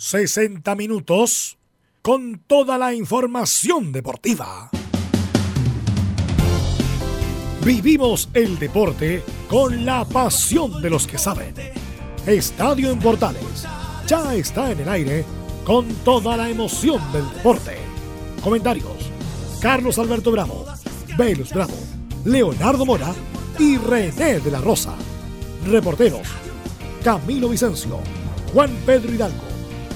60 minutos con toda la información deportiva. Vivimos el deporte con la pasión de los que saben. Estadio en Portales ya está en el aire con toda la emoción del deporte. Comentarios: Carlos Alberto Bravo, Velus Bravo, Leonardo Mora y René de la Rosa. Reporteros: Camilo Vicencio, Juan Pedro Hidalgo,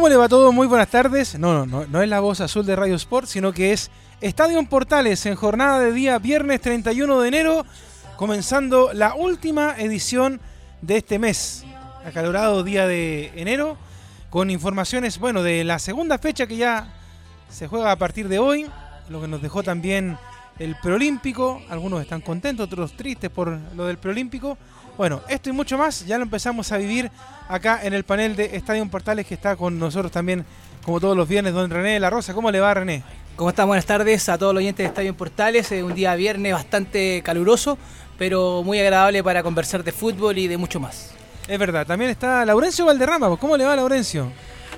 ¿Cómo le va todo? Muy buenas tardes. No, no, no, no es la voz azul de Radio Sport, sino que es Estadio Portales en jornada de día viernes 31 de enero, comenzando la última edición de este mes, acalorado día de enero, con informaciones, bueno, de la segunda fecha que ya se juega a partir de hoy, lo que nos dejó también el preolímpico, algunos están contentos, otros tristes por lo del preolímpico. Bueno, esto y mucho más ya lo empezamos a vivir acá en el panel de Estadio Portales que está con nosotros también, como todos los viernes, don René de la Rosa. ¿Cómo le va, René? ¿Cómo están? Buenas tardes a todos los oyentes de Estadio Portales. Es un día viernes bastante caluroso, pero muy agradable para conversar de fútbol y de mucho más. Es verdad, también está Laurencio Valderrama. ¿Cómo le va, Laurencio?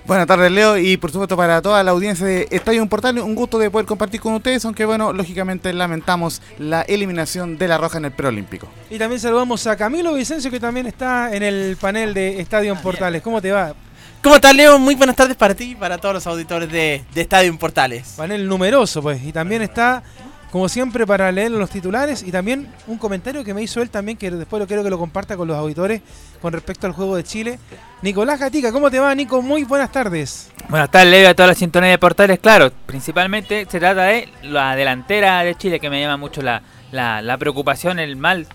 Buenas tardes, Leo, y por supuesto para toda la audiencia de Estadio Portal, un gusto de poder compartir con ustedes, aunque bueno, lógicamente lamentamos la eliminación de la Roja en el preolímpico. Y también saludamos a Camilo Vicencio, que también está en el panel de Estadio Portales. ¿Cómo te va? ¿Cómo estás, Leo? Muy buenas tardes para ti y para todos los auditores de, de Estadio en Portales. Panel numeroso, pues. Y también está, como siempre, para leer los titulares y también un comentario que me hizo él también, que después lo quiero que lo comparta con los auditores con respecto al juego de Chile. Nicolás Gatica, ¿cómo te va, Nico? Muy buenas tardes. Buenas tardes, a toda la sintonía de portales. Claro, principalmente se trata de la delantera de Chile, que me llama mucho la, la, la preocupación, el mal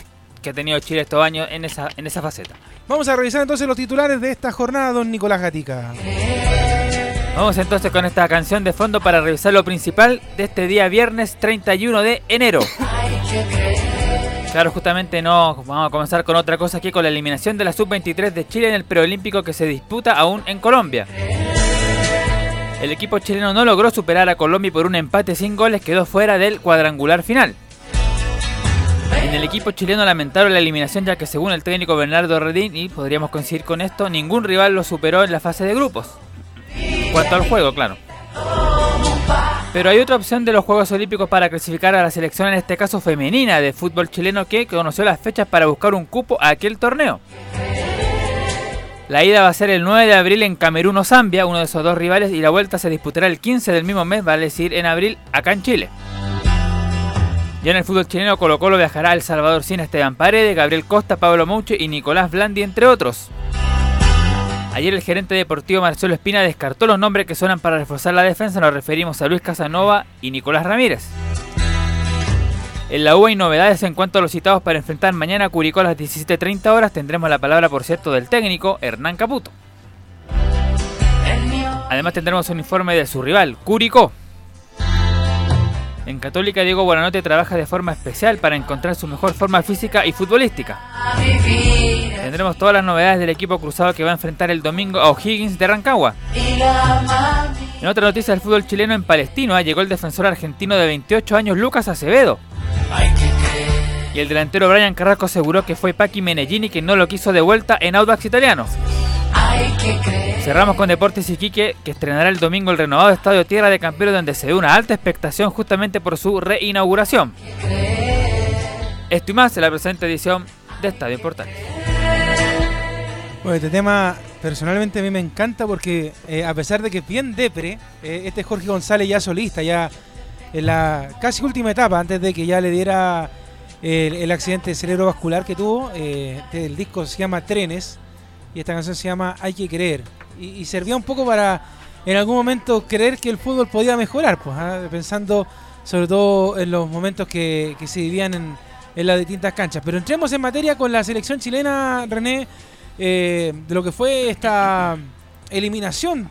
que ha tenido Chile estos años en esa, en esa faceta. Vamos a revisar entonces los titulares de esta jornada, don Nicolás Gatica. Vamos entonces con esta canción de fondo para revisar lo principal de este día viernes 31 de enero. Claro, justamente no vamos a comenzar con otra cosa aquí con la eliminación de la sub-23 de Chile en el preolímpico que se disputa aún en Colombia. El equipo chileno no logró superar a Colombia por un empate sin goles quedó fuera del cuadrangular final. En el equipo chileno lamentaron la eliminación ya que según el técnico Bernardo Redín, y podríamos coincidir con esto, ningún rival lo superó en la fase de grupos. En cuanto al juego, claro. Pero hay otra opción de los Juegos Olímpicos para clasificar a la selección, en este caso femenina, de fútbol chileno que conoció las fechas para buscar un cupo a aquel torneo. La ida va a ser el 9 de abril en Camerún o Zambia, uno de esos dos rivales, y la vuelta se disputará el 15 del mismo mes, vale decir en abril, acá en Chile. Ya en el fútbol chileno, Colo Colo viajará a El Salvador sin Esteban Paredes, Gabriel Costa, Pablo Mouche y Nicolás Blandi, entre otros. Ayer el gerente deportivo Marcelo Espina descartó los nombres que suenan para reforzar la defensa, nos referimos a Luis Casanova y Nicolás Ramírez. En la U hay novedades en cuanto a los citados para enfrentar mañana a Curicó a las 17.30 horas. Tendremos la palabra, por cierto, del técnico Hernán Caputo. Además tendremos un informe de su rival, Curicó. En Católica, Diego Buenanote trabaja de forma especial para encontrar su mejor forma física y futbolística. Tendremos todas las novedades del equipo cruzado que va a enfrentar el domingo a O'Higgins de Rancagua. En otra noticia del fútbol chileno en Palestino, llegó el defensor argentino de 28 años Lucas Acevedo. Y el delantero Brian Carrasco aseguró que fue Paqui Menellini quien no lo quiso de vuelta en Audax Italiano. Cerramos con Deportes Iquique, que estrenará el domingo el renovado Estadio Tierra de Camperos, donde se ve una alta expectación justamente por su reinauguración. Esto y más en la presente edición de Estadio Portal. Bueno, este tema personalmente a mí me encanta porque eh, a pesar de que es bien depre, eh, este Jorge González ya solista, ya en la casi última etapa, antes de que ya le diera el, el accidente cerebrovascular que tuvo. Eh, el disco se llama Trenes y esta canción se llama Hay que creer. Y, servía un poco para en algún momento creer que el fútbol podía mejorar, pues, ¿ah? pensando sobre todo en los momentos que, que se vivían en, en las distintas canchas. Pero entremos en materia con la selección chilena, René, eh, de lo que fue esta eliminación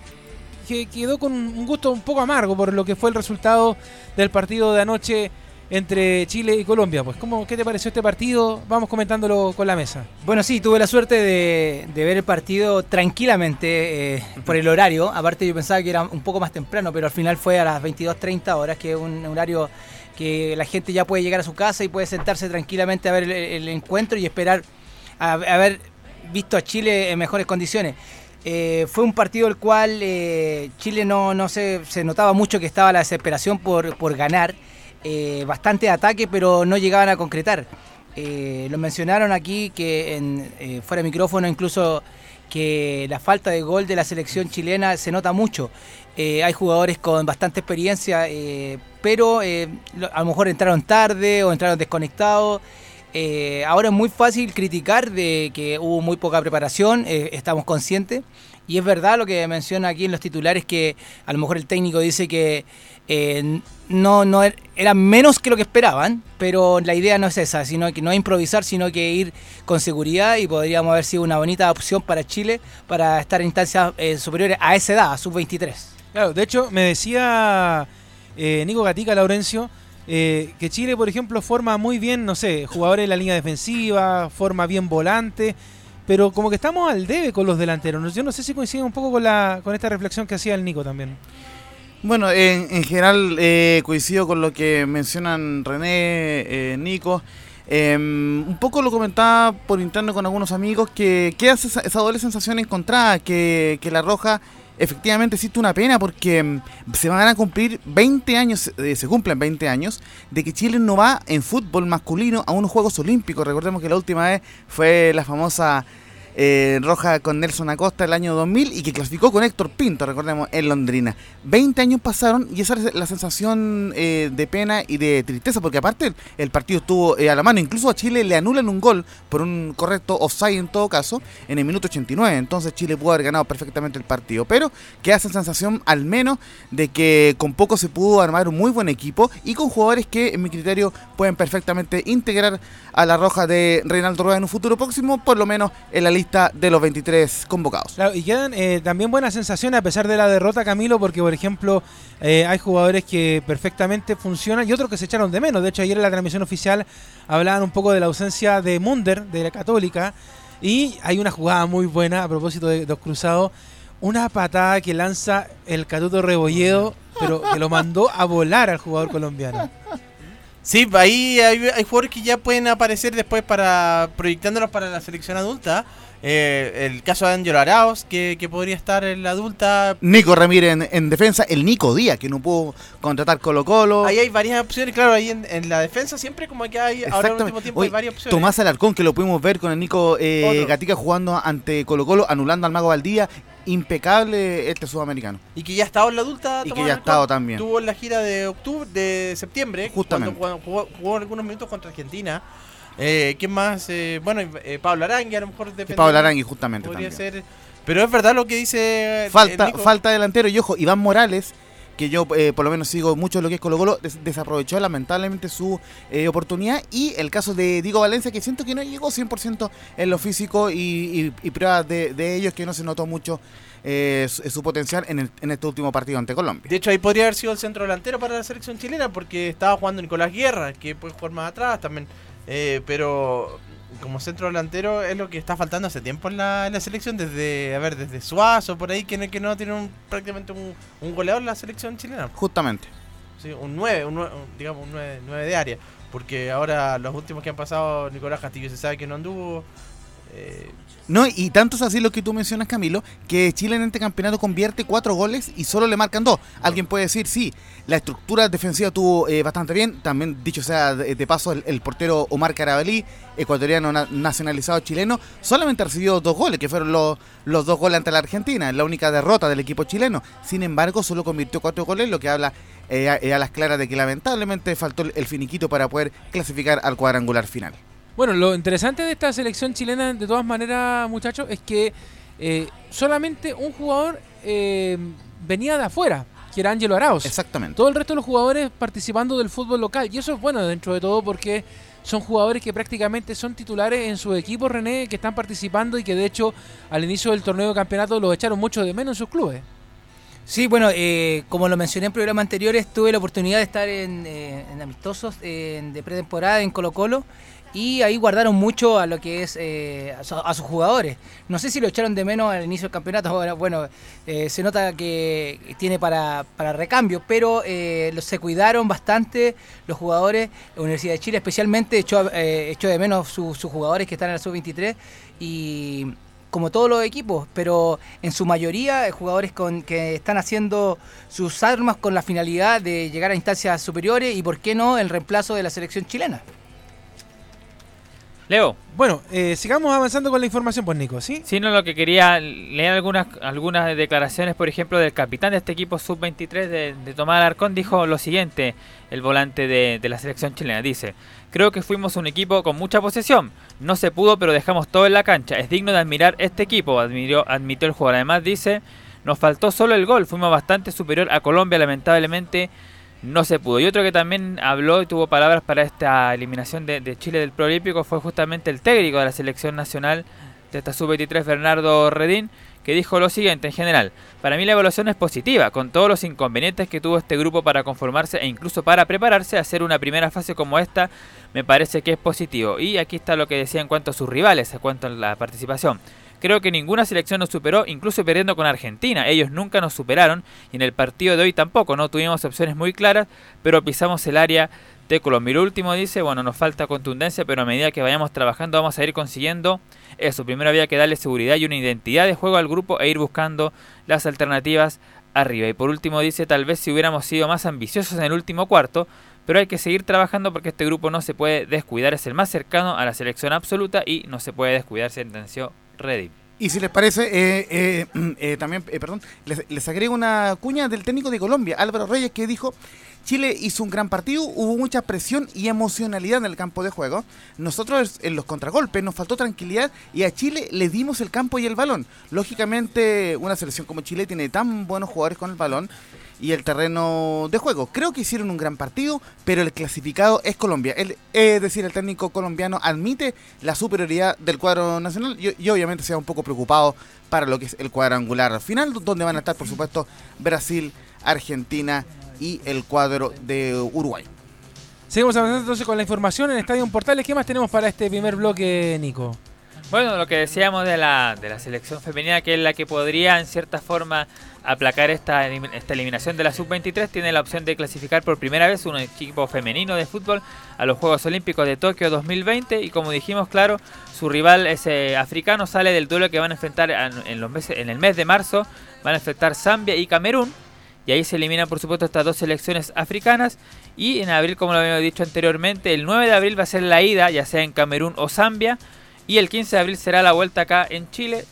que quedó con un gusto un poco amargo por lo que fue el resultado del partido de anoche entre Chile y Colombia. Pues, ¿cómo, ¿qué te pareció este partido? Vamos comentándolo con la mesa. Bueno, sí, tuve la suerte de, ver el partido tranquilamente eh, por el horario. Aparte yo pensaba que era un poco más temprano, pero al final fue a las 22.30 horas, que es un horario que la gente ya puede llegar a su casa y puede sentarse tranquilamente a ver el, encuentro y esperar a, a haber visto a Chile en mejores condiciones. Eh, fue un partido el cual eh, Chile no, no se, se, notaba mucho que estaba la desesperación por, por ganar, eh, bastante ataque, pero no llegaban a concretar. Eh, lo mencionaron aquí que en, eh, fuera de micrófono incluso que la falta de gol de la selección chilena se nota mucho. hay jugadores con bastante experiencia, pero a lo mejor entraron tarde o entraron desconectados. Eh, ahora es muy fácil criticar de que hubo muy poca preparación, eh, estamos conscientes. Y es verdad lo que menciona aquí en los titulares que a lo mejor el técnico dice que eh, no, no er, era menos que lo que esperaban, pero la idea no es esa, sino que no improvisar, sino que ir con seguridad y podríamos haber sido una bonita opción para Chile para estar en instancias eh, superiores a esa edad, a sub-23. Claro, de hecho me decía eh, Nico Gatica Laurencio eh, que Chile, por ejemplo, forma muy bien, no sé, jugadores en la línea defensiva, forma bien volante, pero como que estamos al debe con los delanteros. Yo no sé si coincide un poco con, la, con esta reflexión que hacía el Nico también. Bueno, en, en general eh, coincido con lo que mencionan René, eh, Nico. Eh, un poco lo comentaba por interno con algunos amigos que queda esa, esa doble sensación encontrada, que, que la Roja efectivamente existe una pena porque mm, se van a cumplir 20 años, eh, se cumplen 20 años de que Chile no va en fútbol masculino a unos Juegos Olímpicos. Recordemos que la última vez fue la famosa eh, roja con Nelson Acosta el año 2000 y que clasificó con Héctor Pinto, recordemos, en Londrina. 20 años pasaron y esa es la sensación eh, de pena y de tristeza, porque aparte el, partido estuvo eh, a la mano. Incluso a Chile le anulan un gol por un correcto offside en todo caso en el minuto 89. Entonces Chile pudo haber ganado perfectamente el partido. Pero queda esa sensación al menos de que con poco se pudo armar un muy buen equipo y con jugadores que en mi criterio pueden perfectamente integrar a la roja de Reinaldo Rueda en un futuro próximo, por lo menos en la lista de los 23 convocados. Claro, y quedan eh, también buenas sensaciones a pesar de la derrota, Camilo, porque por ejemplo eh, hay jugadores que perfectamente funcionan y otros que se echaron de menos. De hecho, ayer en la transmisión oficial hablaban un poco de la ausencia de Munder, de la Católica, y hay una jugada muy buena a propósito de los cruzados. Una patada que lanza el Catuto Rebolledo, pero que lo mandó a volar al jugador colombiano. Sí, ahí hay, hay jugadores que ya pueden aparecer después para proyectándolos para la selección adulta. Eh, el caso de Ángelo Arauz, que, que, podría estar en la adulta. Nico Ramírez en, en, defensa, el Nico Díaz, que no pudo contratar Colo Colo. Ahí hay varias opciones, claro, ahí en, en la defensa siempre como que hay, ahora en el último tiempo hay varias opciones. Tomás Alarcón, que lo pudimos ver con el Nico eh, Gatica jugando ante Colo Colo, anulando al Mago Valdía. Impecable este sudamericano. Y que ya ha estado en la adulta. Y que ya ha estado también. Tuvo en la gira de octubre, de septiembre. Justamente. Cuando, cuando jugó, jugó algunos minutos contra Argentina. Eh, ¿Quién más? Eh, bueno, eh, Pablo Arangui a lo mejor depende. Pablo Arangui justamente Podría también. ser. Pero es verdad lo que dice. Falta, falta delantero. Y ojo, Iván Morales, que yo eh, por lo menos sigo mucho lo que es Colo Colo, des desaprovechó lamentablemente su eh, oportunidad. Y el caso de Diego Valencia, que siento que no llegó 100% en lo físico y, y, y pruebas de, de ellos que no se notó mucho. Eh, su, su, potencial en, el, en, este último partido ante Colombia. De hecho, ahí podría haber sido el centro delantero para la selección chilena porque estaba jugando Nicolás Guerra, que puede jugar más atrás también. Eh, pero como centro delantero es lo que está faltando hace tiempo en la, en la selección, desde a ver desde Suazo, por ahí, que, que no tiene un, prácticamente un, un, goleador en la selección chilena. Justamente. Sí, un 9, un 9 digamos un 9, 9, de área. Porque ahora los últimos que han pasado, Nicolás Castillo se sabe que no anduvo. Eh, No, y tanto es así lo que tú mencionas, Camilo, que Chile en este campeonato convierte cuatro goles y solo le marcan dos. Alguien puede decir, sí, la estructura defensiva tuvo eh, bastante bien. También, dicho sea de, de paso, el, portero Omar Carabalí, ecuatoriano na- nacionalizado chileno, solamente recibió dos goles, que fueron los, los dos goles ante la Argentina, la única derrota del equipo chileno. Sin embargo, solo convirtió cuatro goles, lo que habla eh, a, eh, a las claras de que lamentablemente faltó el finiquito para poder clasificar al cuadrangular final. Bueno, lo interesante de esta selección chilena, de todas maneras, muchachos, es que eh, solamente un jugador eh, venía de afuera, que era Ángelo Arauz. Exactamente. Todo el resto de los jugadores participando del fútbol local. Y eso es bueno dentro de todo porque son jugadores que prácticamente son titulares en su equipo, René, que están participando y que de hecho al inicio del torneo de campeonato los echaron mucho de menos en sus clubes. Sí, bueno, eh, como lo mencioné en programas anteriores, tuve la oportunidad de estar en, eh, en amistosos eh, de pretemporada en Colo Colo y ahí guardaron mucho a lo que es eh, a, su- a sus jugadores. No sé si lo echaron de menos al inicio del campeonato, bueno, eh, se nota que tiene para, para recambio, pero eh, se cuidaron bastante los jugadores. La Universidad de Chile especialmente echó, eh, echó de menos su- sus jugadores que están en la sub-23 y como todos los equipos, pero en su mayoría jugadores con, que están haciendo sus armas con la finalidad de llegar a instancias superiores y, por qué no, el reemplazo de la selección chilena. Leo, Bueno, eh, sigamos avanzando con la información, pues Nico, ¿sí? si no lo que quería leer algunas algunas declaraciones, por ejemplo, del capitán de este equipo sub-23 de, de Tomás Alarcón, dijo lo siguiente, el volante de, de la selección chilena, dice, creo que fuimos un equipo con mucha posesión, no se pudo, pero dejamos todo en la cancha, es digno de admirar este equipo, admitió, admitió el jugador, además dice, nos faltó solo el gol, fuimos bastante superior a Colombia, lamentablemente no se pudo. Y otro que también habló y tuvo palabras para esta eliminación de, Chile del Proolímpico fue justamente el técnico de la selección nacional de esta sub-23, Bernardo Redín, que dijo lo siguiente en general. Para mí la evaluación es positiva, con todos los inconvenientes que tuvo este grupo para conformarse e incluso para prepararse a hacer una primera fase como esta, me parece que es positivo. Y aquí está lo que decía en cuanto a sus rivales, en cuanto a la participación. Creo que ninguna selección nos superó, incluso perdiendo con Argentina. Ellos nunca nos superaron y en el partido de hoy tampoco. No tuvimos opciones muy claras, pero pisamos el área de Colombia. Y lo último dice, bueno, nos falta contundencia, pero a medida que vayamos trabajando vamos a ir consiguiendo eso. Primero había que darle seguridad y una identidad de juego al grupo e ir buscando las alternativas arriba. Y por último dice, tal vez si hubiéramos sido más ambiciosos en el último cuarto, pero hay que seguir trabajando porque este grupo no se puede descuidar, es el más cercano a la selección absoluta y no se puede descuidar, sentenció Reddit. Y si les parece, eh, eh, eh, también, eh, perdón, les, les agrego una cuña del técnico de Colombia, Álvaro Reyes, que dijo, Chile hizo un gran partido, hubo mucha presión y emocionalidad en el campo de juego. Nosotros en los contragolpes nos faltó tranquilidad y a Chile le dimos el campo y el balón. Lógicamente, una selección como Chile tiene tan buenos jugadores con el balón y el terreno de juego. Creo que hicieron un gran partido, pero el clasificado es Colombia. El- es decir, el técnico colombiano admite la superioridad del cuadro nacional y, y obviamente se va un poco preocupado para lo que es el cuadrangular final, donde van a estar, por supuesto, Brasil, Argentina y el cuadro de Uruguay. Seguimos avanzando entonces con la información en Estadio Portales. ¿Qué más tenemos para este primer bloque, Nico? Bueno, lo que decíamos de la, de la selección femenina, que es la que podría en cierta forma aplacar esta, esta eliminación de la sub-23, tiene la opción de clasificar por primera vez un equipo femenino de fútbol a los Juegos Olímpicos de Tokio 2020 y como dijimos, claro, su rival ese africano sale del duelo que van a enfrentar en, en los meses, en el mes de marzo, van a enfrentar Zambia y Camerún. Y ahí se eliminan, por supuesto, estas dos selecciones africanas. Y en abril, como lo habíamos dicho anteriormente, el 9 de abril va a ser la ida, ya sea en Camerún o Zambia. Y el 15 de abril será la vuelta acá en Chile.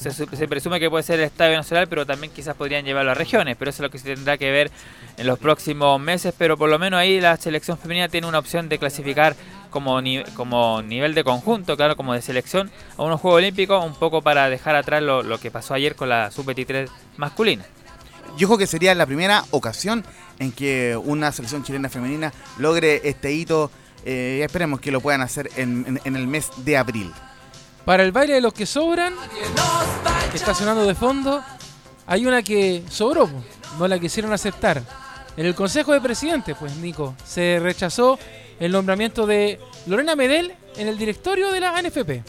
Se, se presume que puede ser el Estadio Nacional, pero también quizás podrían llevarlo a regiones. Pero eso es lo que se tendrá que ver en los próximos meses. Pero por lo menos ahí la selección femenina tiene una opción de clasificar como, como nivel de conjunto, claro, como de selección, a unos Juegos Olímpicos, un poco para dejar atrás lo, lo que pasó ayer con la Sub-23 masculina. Yo creo que sería la primera ocasión en que una selección chilena femenina logre este hito. eh, esperemos que lo puedan hacer en, en- en el mes de abril. Para el baile de los que sobran, que está sonando de fondo, hay una que sobró, no la quisieron aceptar. En el Consejo de Presidentes, pues, Nico, se rechazó el nombramiento de Lorena Medel en el directorio de la ANFP.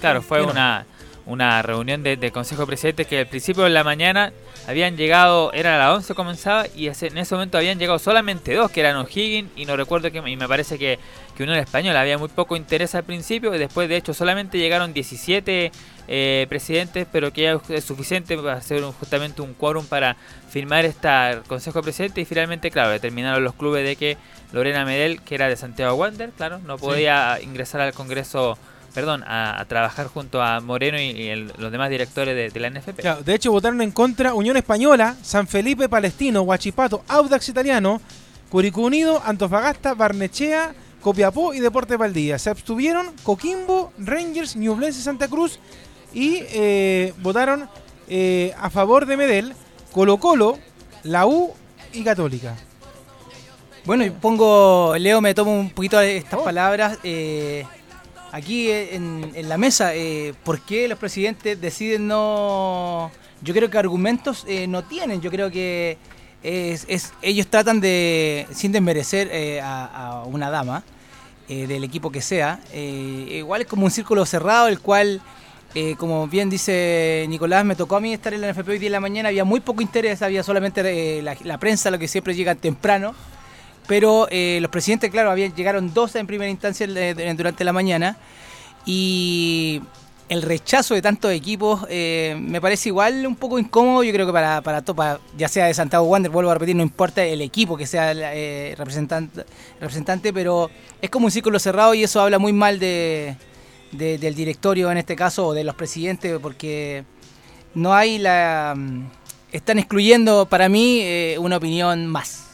Claro, fue una, una reunión de, de Consejo de Presidentes que al principio de la mañana habían llegado, era a las 11 comenzaba y en ese momento habían llegado solamente dos, que eran O'Higgins y no recuerdo que y me parece que, que Unión Española. Había muy poco interés al principio y después de hecho solamente llegaron 17 eh, presidentes, pero que ya es suficiente para hacer un- justamente un quórum para firmar este Consejo de Presidentes y finalmente, claro, determinaron los clubes de que Lorena Medel, que era de Santiago Wander, claro, no podía ingresar al Congreso, perdón, a, a trabajar junto a Moreno y, y el- los demás directores de, de la NFP. Claro, de hecho, votaron en contra Unión Española, San Felipe Palestino, Huachipato, Audax Italiano, Curicó Unido, Antofagasta, Barnechea, Copiapó y Deportes Valdivia. Se abstuvieron Coquimbo, Rangers, Ñublense Santa Cruz y eh, votaron eh, a favor de Medel, Colo Colo, la U y Católica. Bueno, y pongo, Leo, me tomo un poquito de estas Oh. palabras. eh, aquí eh, en, la mesa, eh, ¿por qué los presidentes deciden no...? Yo creo que argumentos eh, no tienen, yo creo que es, es- ellos tratan de, sin desmerecer a, una dama del equipo que sea, igual es como un círculo cerrado, el cual... como bien dice Nicolás, me tocó a mí estar en la NFP hoy día en la mañana, había muy poco interés, había solamente la, la prensa, lo que siempre llega temprano, pero eh, los presidentes, claro, habían, llegaron dos en primera instancia eh, durante la mañana y el rechazo de tantos equipos eh, me parece igual un poco incómodo, yo creo que para, para, to- para- ya sea de Santiago Wander, vuelvo a repetir, no importa el equipo que sea eh, representante, representante, pero es como un círculo cerrado y eso habla muy mal de, de- del directorio en este caso o de los presidentes porque no hay la... mm, Están excluyendo para mí una opinión más.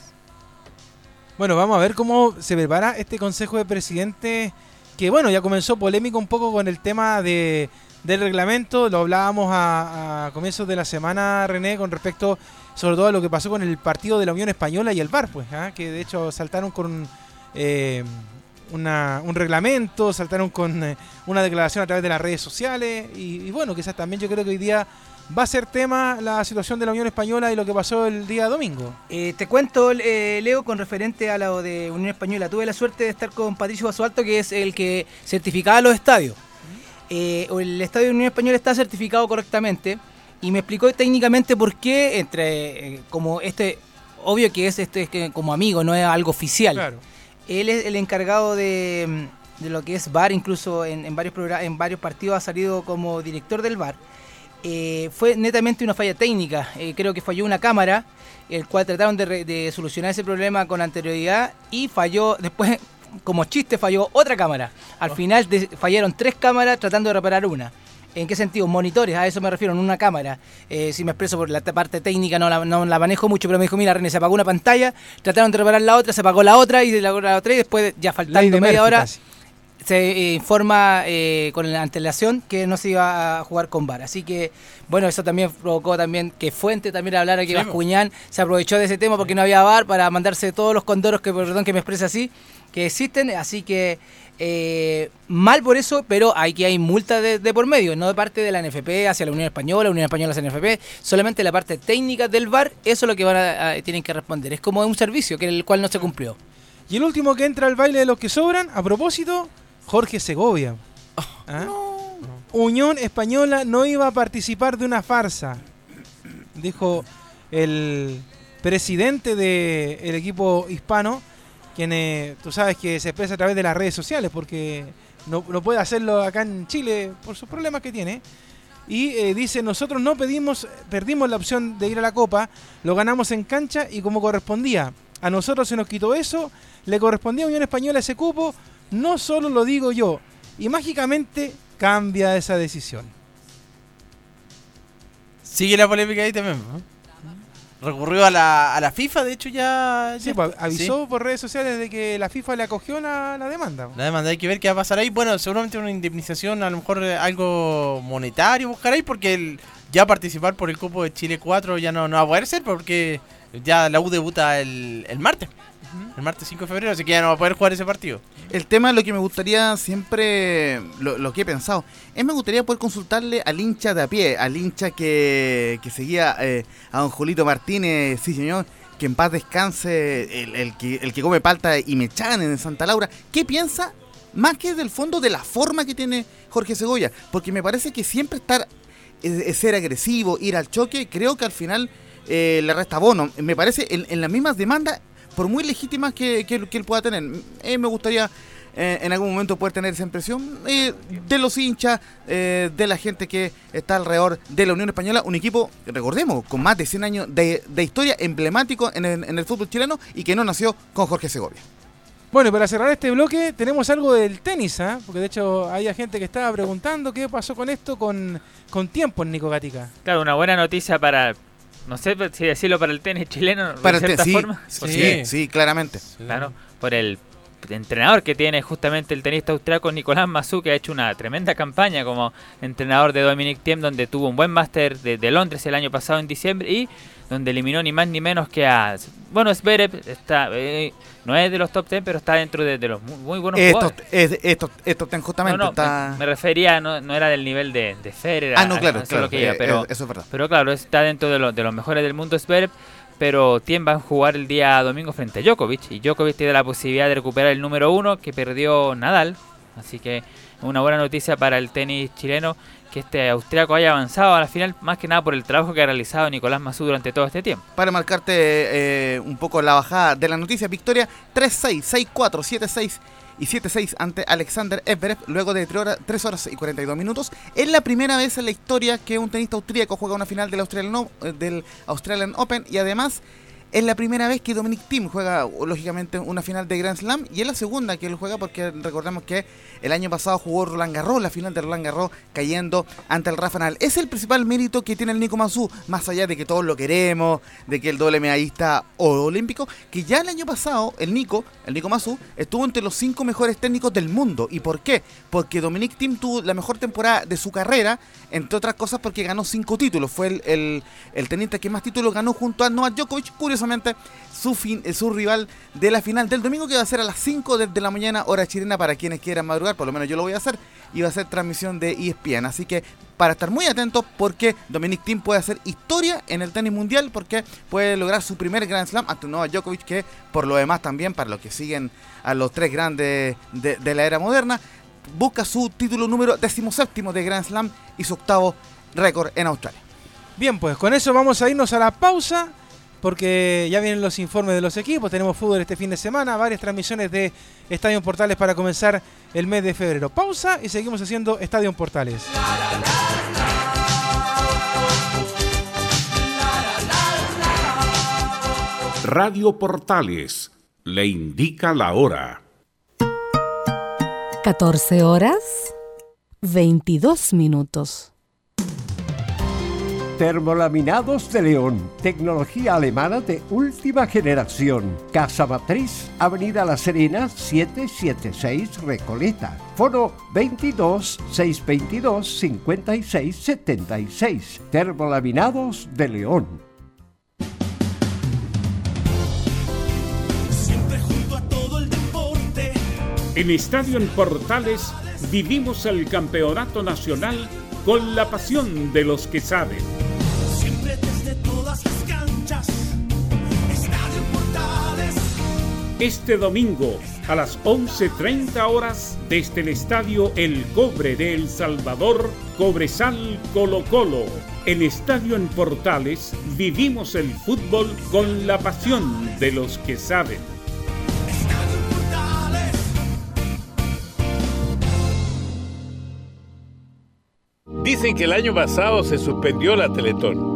Bueno, vamos a ver cómo se prepara este Consejo de Presidentes, que bueno, ya comenzó polémico un poco con el tema de, del reglamento, lo hablábamos a, a comienzos de la semana, René, con respecto sobre todo a lo que pasó con el partido de la Unión Española y el VAR, pues, ¿ah? que de hecho saltaron con eh, un reglamento, saltaron con eh, una declaración a través de las redes sociales, y, y bueno, quizás también yo creo que hoy día va a ser tema la situación de la Unión Española y lo que pasó el día domingo. Eh, te cuento, eh, Leo, con referente a lo de Unión Española. Tuve la suerte de estar con Patricio Basualto, que es el que certificaba los estadios. Eh, el estadio de Unión Española está certificado correctamente y me explicó técnicamente por qué, entre como este, obvio que es este es que como amigo, no es algo oficial. Claro. Él es el encargado de, de lo que es VAR, incluso en, en varios en varios partidos ha salido como director del VAR. Eh, fue netamente una falla técnica. Eh, creo que falló una cámara, el cual trataron de, re- de solucionar ese problema con anterioridad y falló después, como chiste, falló otra cámara. Al final de- fallaron tres cámaras tratando de reparar una. ¿En qué sentido? Monitores, a eso me refiero, en una cámara. Eh, si me expreso por la parte técnica, no la, no la manejo mucho, pero me dijo, mira, René, se apagó una pantalla, trataron de reparar la otra, se apagó la otra y la, la otra y después, ya faltando media Murphy hora, casi. Se eh, informa eh, con la antelación que no se iba a jugar con VAR. Así que, bueno, eso también provocó también que Fuente también hablara que Sí, Bascuñán se aprovechó de ese tema porque no había VAR para mandarse todos los condoros que, perdón que me exprese así, que existen. Así que, eh, mal por eso, pero hay que hay multa de, de por medio, no de parte de la NFP hacia la Unión Española, la Unión Española hacia la NFP, solamente la parte técnica del VAR, eso es lo que van a, a- tienen que responder. Es como un servicio que el cual no se cumplió. Y el último que entra al baile de los que sobran, a propósito, Jorge Segovia. ¿Ah? Unión Española no iba a participar de una farsa, dijo el presidente del equipo hispano, quien eh, tú sabes que se expresa a través de las redes sociales, porque no, no puede hacerlo acá en Chile por sus problemas que tiene. Y eh, dice, nosotros no pedimos, perdimos la opción de ir a la Copa, lo ganamos en cancha y como correspondía. A nosotros se nos quitó eso, le correspondía a Unión Española ese cupo, no solo lo digo yo, y mágicamente cambia esa decisión. Sigue la polémica ahí también. ¿no? Recurrió a la, a la FIFA, de hecho ya... Sí, ya- pues, avisó sí. por redes sociales de que la FIFA le acogió la, la demanda. La demanda, hay que ver qué va a pasar ahí. Bueno, seguramente una indemnización, a lo mejor eh, algo monetario buscar ahí, porque el, ya participar por el Copo de Chile 4 ya no, no va a poder ser, porque ya la U debuta el, el martes. El martes 5 de febrero, así que ya no va a poder jugar ese partido. El tema, lo que me gustaría siempre, lo, que he pensado, es me gustaría poder consultarle al hincha de a pie, al hincha que, que seguía eh, a don Julito Martínez, sí señor, que en paz descanse, el, que, el que come palta y mechagan en Santa Laura. ¿Qué piensa más que del fondo de la forma que tiene Jorge Segovia, porque me parece que siempre estar, eh, ser agresivo, ir al choque, creo que al final eh, le resta bono. Me parece en, en las mismas demandas, por muy legítimas que, que, él pueda tener. Eh, me gustaría en algún momento poder tener esa impresión de los hinchas, de la gente que está alrededor de la Unión Española, un equipo, recordemos, con más de 100 años de, historia, emblemático en el, en el, fútbol chileno y que no nació con Jorge Segovia. Bueno, para cerrar este bloque tenemos algo del tenis, ¿ah? porque de hecho hay gente que estaba preguntando qué pasó con esto con, con tiempo en Nico Gatica. Claro, una buena noticia para, no sé si decirlo para el tenis chileno, para de cierta forma. Sí, sí, claramente. Claro, por el entrenador que tiene justamente el tenista austriaco Nicolás Mazú, que ha hecho una tremenda campaña como entrenador de Dominic Thiem, donde tuvo un buen máster de, de Londres el año pasado en diciembre y donde eliminó ni más ni menos que a. Bueno, Zverev está, eh, no es de los top 10, pero está dentro de, los muy, buenos estos, jugadores. Estos 10 justamente. No, no, me, refería, no, no, era del nivel de, de Federer. Ah, no, claro, claro que eh, pero, eso es verdad. Pero claro, está dentro de, de los mejores del mundo Zverev, pero Tien va a jugar el día domingo frente a Djokovic, y Djokovic tiene la posibilidad de recuperar el número uno que perdió Nadal, así que una buena noticia para el tenis chileno que este austriaco haya avanzado a la final, más que nada por el trabajo que ha realizado Nicolás Mazú durante todo este tiempo. Para marcarte eh, un poco la bajada de la noticia, victoria 3-6, 6-4, 7-6 y 7-6 ante Alexander Everett luego de 3 horas, 3 horas, y 42 minutos. Es la primera vez en la historia que un tenista austríaco juega una final del Australian, eh, del Australian Open y además es la primera vez que Dominic Thiem juega, lógicamente, una final de Grand Slam y es la segunda que él juega porque recordemos que el año pasado jugó Roland Garros, la final de Roland Garros, cayendo ante el Rafa Nadal. Es el principal mérito que tiene el Nico Mazú, más allá de que todos lo queremos, de que el doble medallista olímpico, que ya el año pasado el Nico, el Nico Mazú, estuvo entre los cinco mejores técnicos del mundo. ¿Y por qué? Porque Dominic Thiem tuvo la mejor temporada de su carrera, entre otras cosas porque ganó cinco títulos. Fue el, el, el tenista que más títulos ganó junto a Novak Djokovic, curiosamente su, fin, eh, su rival de la final del domingo, que va a ser a las 5 de, la mañana, hora chilena, para quienes quieran madrugar, por lo menos yo lo voy a hacer, y va a ser transmisión de ESPN. Así que para estar muy atentos, porque Dominic Thiem puede hacer historia en el tenis mundial, porque puede lograr su primer Grand Slam ante Novak Djokovic, que por lo demás también, para los que siguen a los tres grandes de, de la era moderna, busca su título número 17 de Grand Slam y su octavo récord en Australia. Bien, pues con eso vamos a irnos a la pausa porque ya vienen los informes de los equipos, tenemos fútbol este fin de semana, varias transmisiones de Estadio Portales para comenzar el mes de febrero. Pausa y seguimos haciendo Estadio Portales. Radio Portales le indica la hora. 14 horas 22 minutos. Termolaminados de León, tecnología alemana de última generación. Casa Matriz, Avenida La Serena, 776 Recoleta. Foro 22 622 56 76. Termolaminados de León. Siempre junto a todo el deporte. En Estadio en Portales vivimos el campeonato nacional con la pasión de los que saben. Este domingo a las 11.30 horas desde el estadio El Cobre de El Salvador, Cobresal Colo Colo. En Estadio en Portales vivimos el fútbol con la pasión de los que saben. Dicen que el año pasado se suspendió la Teletón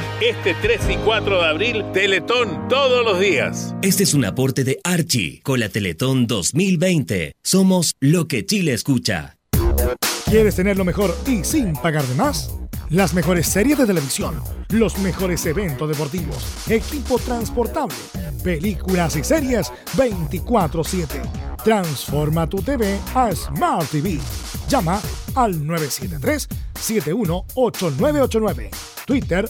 este 3 y 4 de abril, Teletón todos los días. Este es un aporte de Archie con la Teletón 2020. Somos lo que Chile escucha. ¿Quieres tener lo mejor y sin pagar de más? Las mejores series de televisión, los mejores eventos deportivos, equipo transportable, películas y series 24/7. Transforma tu TV a Smart TV. Llama al 973 718989 Twitter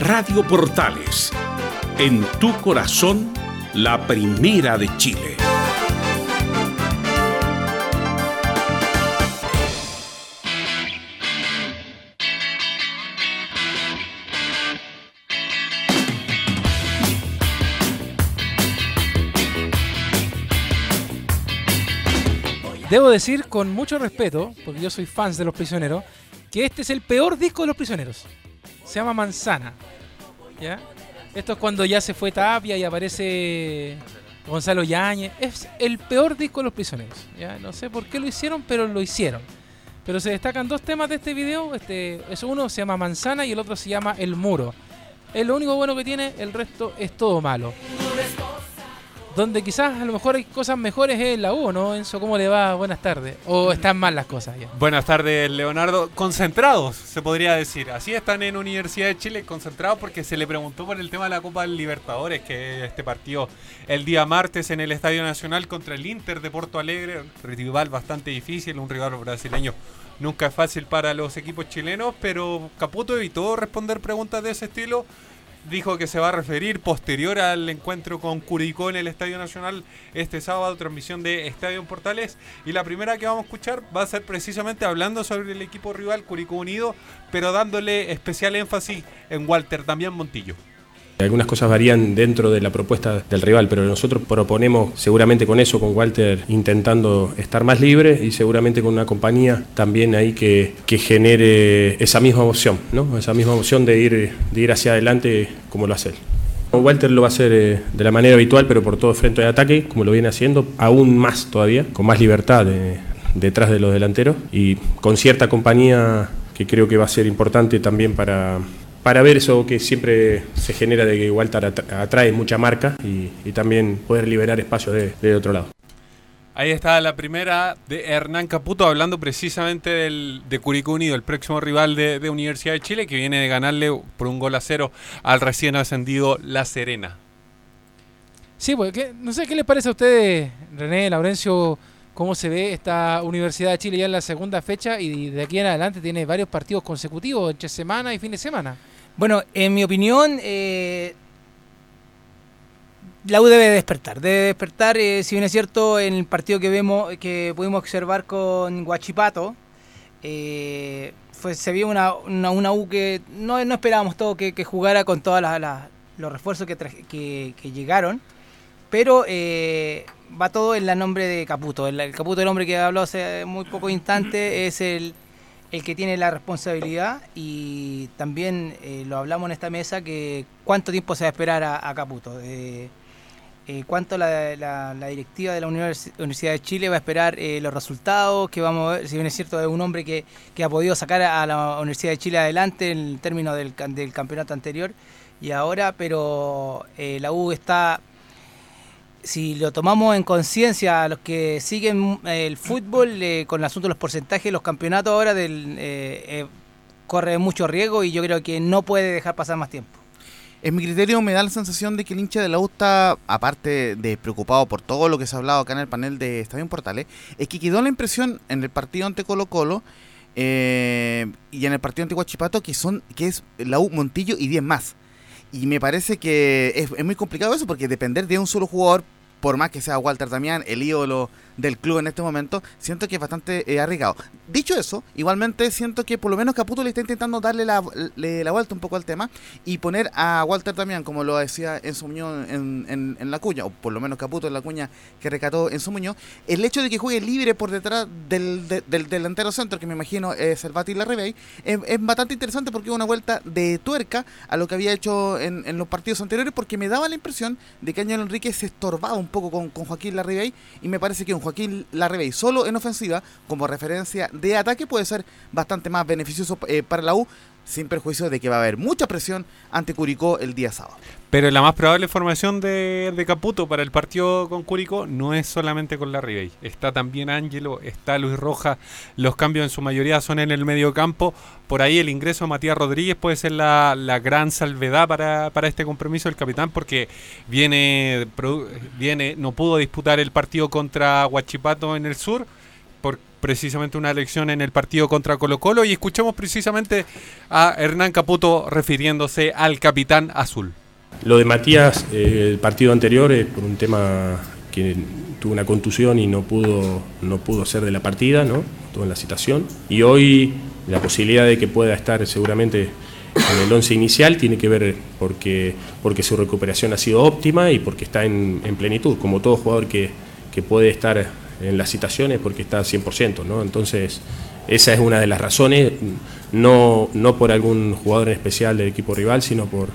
Radio Portales, en tu corazón, la primera de Chile. Debo decir con mucho respeto, porque yo soy fans de Los Prisioneros, que este es el peor disco de Los Prisioneros. Se llama Manzana. ¿Ya? Esto es cuando ya se fue Tapia y aparece Gonzalo Yáñez. Es el peor disco de Los Prisioneros. ¿ya? No sé por qué lo hicieron, pero lo hicieron. Pero se destacan dos temas de este video. Este, es uno se llama Manzana y el otro se llama El Muro. Es lo único bueno que tiene, el resto es todo malo. Donde quizás a lo mejor hay cosas mejores es en la U, ¿no? Enzo, ¿cómo le va? Buenas tardes. ¿O están mal las cosas ya? Buenas tardes, Leonardo. Concentrados, se podría decir. Así están en Universidad de Chile, concentrados porque se le preguntó por el tema de la Copa del Libertadores, que este partido el día martes en el Estadio Nacional contra el Inter de Porto Alegre. Rival bastante difícil, un rival brasileño nunca es fácil para los equipos chilenos, pero Caputo evitó responder preguntas de ese estilo dijo que se va a referir posterior al encuentro con Curicó en el Estadio Nacional este sábado, transmisión de Estadio en Portales. Y la primera que vamos a escuchar va a ser precisamente hablando sobre el equipo rival Curicó Unido, pero dándole especial énfasis en Walter también Montillo. Algunas cosas varían dentro de la propuesta del rival, pero nosotros proponemos seguramente con eso, con Walter intentando estar más libre y seguramente con una compañía también ahí que, que genere esa misma emoción, ¿no? esa misma emoción de ir, de ir hacia adelante como lo hace él. Walter lo va a hacer eh, de la manera habitual, pero por todo frente de ataque, como lo viene haciendo, aún más todavía, con más libertad de- detrás de los delanteros y con cierta compañía que creo que va a ser importante también para, para ver eso que siempre se genera de que Walter atra- atrae mucha marca y, y también poder liberar espacios de, de otro lado. Ahí está la primera de Hernán Caputo hablando precisamente del, de Curicó Unido, el próximo rival de, de Universidad de Chile, que viene de ganarle por un gol a cero al recién ascendido La Serena. Sí, pues, ¿qué- no sé qué les parece a ustedes, René, Laurencio, cómo se ve esta Universidad de Chile ya en la segunda fecha y de aquí en adelante tiene varios partidos consecutivos entre semana y fin de semana. Bueno, en mi opinión, eh, la U debe despertar. Debe despertar, eh, si bien es cierto, en el partido que vemos, que pudimos observar con Guachipato, eh, se vio una, una, U que no, no esperábamos todo que, que jugara con todos los refuerzos que, que, que llegaron. Pero eh, va todo en la nombre de Caputo. El, el Caputo, el hombre que habló hace muy poco instante, es el, el que tiene la responsabilidad y también eh, lo hablamos en esta mesa que cuánto tiempo se va a esperar a, Caputo. Eh, eh, cuánto la, directiva de la Univers- Universidad de Chile va a esperar los resultados, que vamos a ver, si bien es cierto, es un hombre que, que ha podido sacar a la Universidad de Chile adelante en términos del, can- del campeonato anterior y ahora, pero la U está si lo tomamos en conciencia a los que siguen eh, el fútbol eh, con el asunto de los porcentajes, los campeonatos ahora del, eh, corre mucho riesgo y yo creo que no puede dejar pasar más tiempo. En mi criterio me da la sensación de que el hincha de la U está, aparte de preocupado por todo lo que se ha hablado acá en el panel de Estadio Portales, es que quedó la impresión en el partido ante Colo Colo eh, y en el partido ante Huachipato que son que es la U, Montillo y 10 más. Y me parece que es muy complicado eso porque depender de un solo jugador, por más que sea Walter Damián, el ídolo del club en este momento, siento que es bastante eh, arriesgado. Dicho eso, igualmente siento que por lo menos Caputo le está intentando darle la, le- la vuelta un poco al tema y poner a Walter Damián, como lo decía en su Muñoz en, en- en la cuña, o por lo menos Caputo en la cuña que recató en su Muñoz, el hecho de que juegue libre por detrás del, de- del delantero centro, que me imagino es el Bati Larribey, es, es bastante interesante porque es una vuelta de tuerca a lo que había hecho en, en los partidos anteriores, porque me daba la impresión de que Ángel Enrique se estorbaba un poco con, con Joaquín Larribey y me parece que un Joaquín Larribey solo en ofensiva, como referencia de ataque, puede ser bastante más beneficioso eh, para la U, sin perjuicio de que va a haber mucha presión ante Curicó el día sábado. Pero la más probable formación de, Caputo para el partido con Curicó no es solamente con la Ribey. Está también Ángelo, está Luis Rojas. Los cambios en su mayoría son en el medio campo. Por ahí el ingreso de Matías Rodríguez puede ser la, gran salvedad para, este compromiso del capitán porque viene, no pudo disputar el partido contra Huachipato en el sur precisamente una elección en el partido contra Colo Colo y escuchamos precisamente a Hernán Caputo refiriéndose al capitán azul. Lo de Matías, eh, el partido anterior, es por un tema que tuvo una contusión y no pudo, no pudo ser de la partida, ¿no? Estuvo en la citación. Y hoy la posibilidad de que pueda estar seguramente en el once inicial tiene que ver porque, porque su recuperación ha sido óptima y porque está en, en plenitud, como todo jugador que, que puede estar en las citaciones porque está 100%, ¿no? Entonces, esa es una de las razones, no, no por algún jugador en especial del equipo rival, sino por,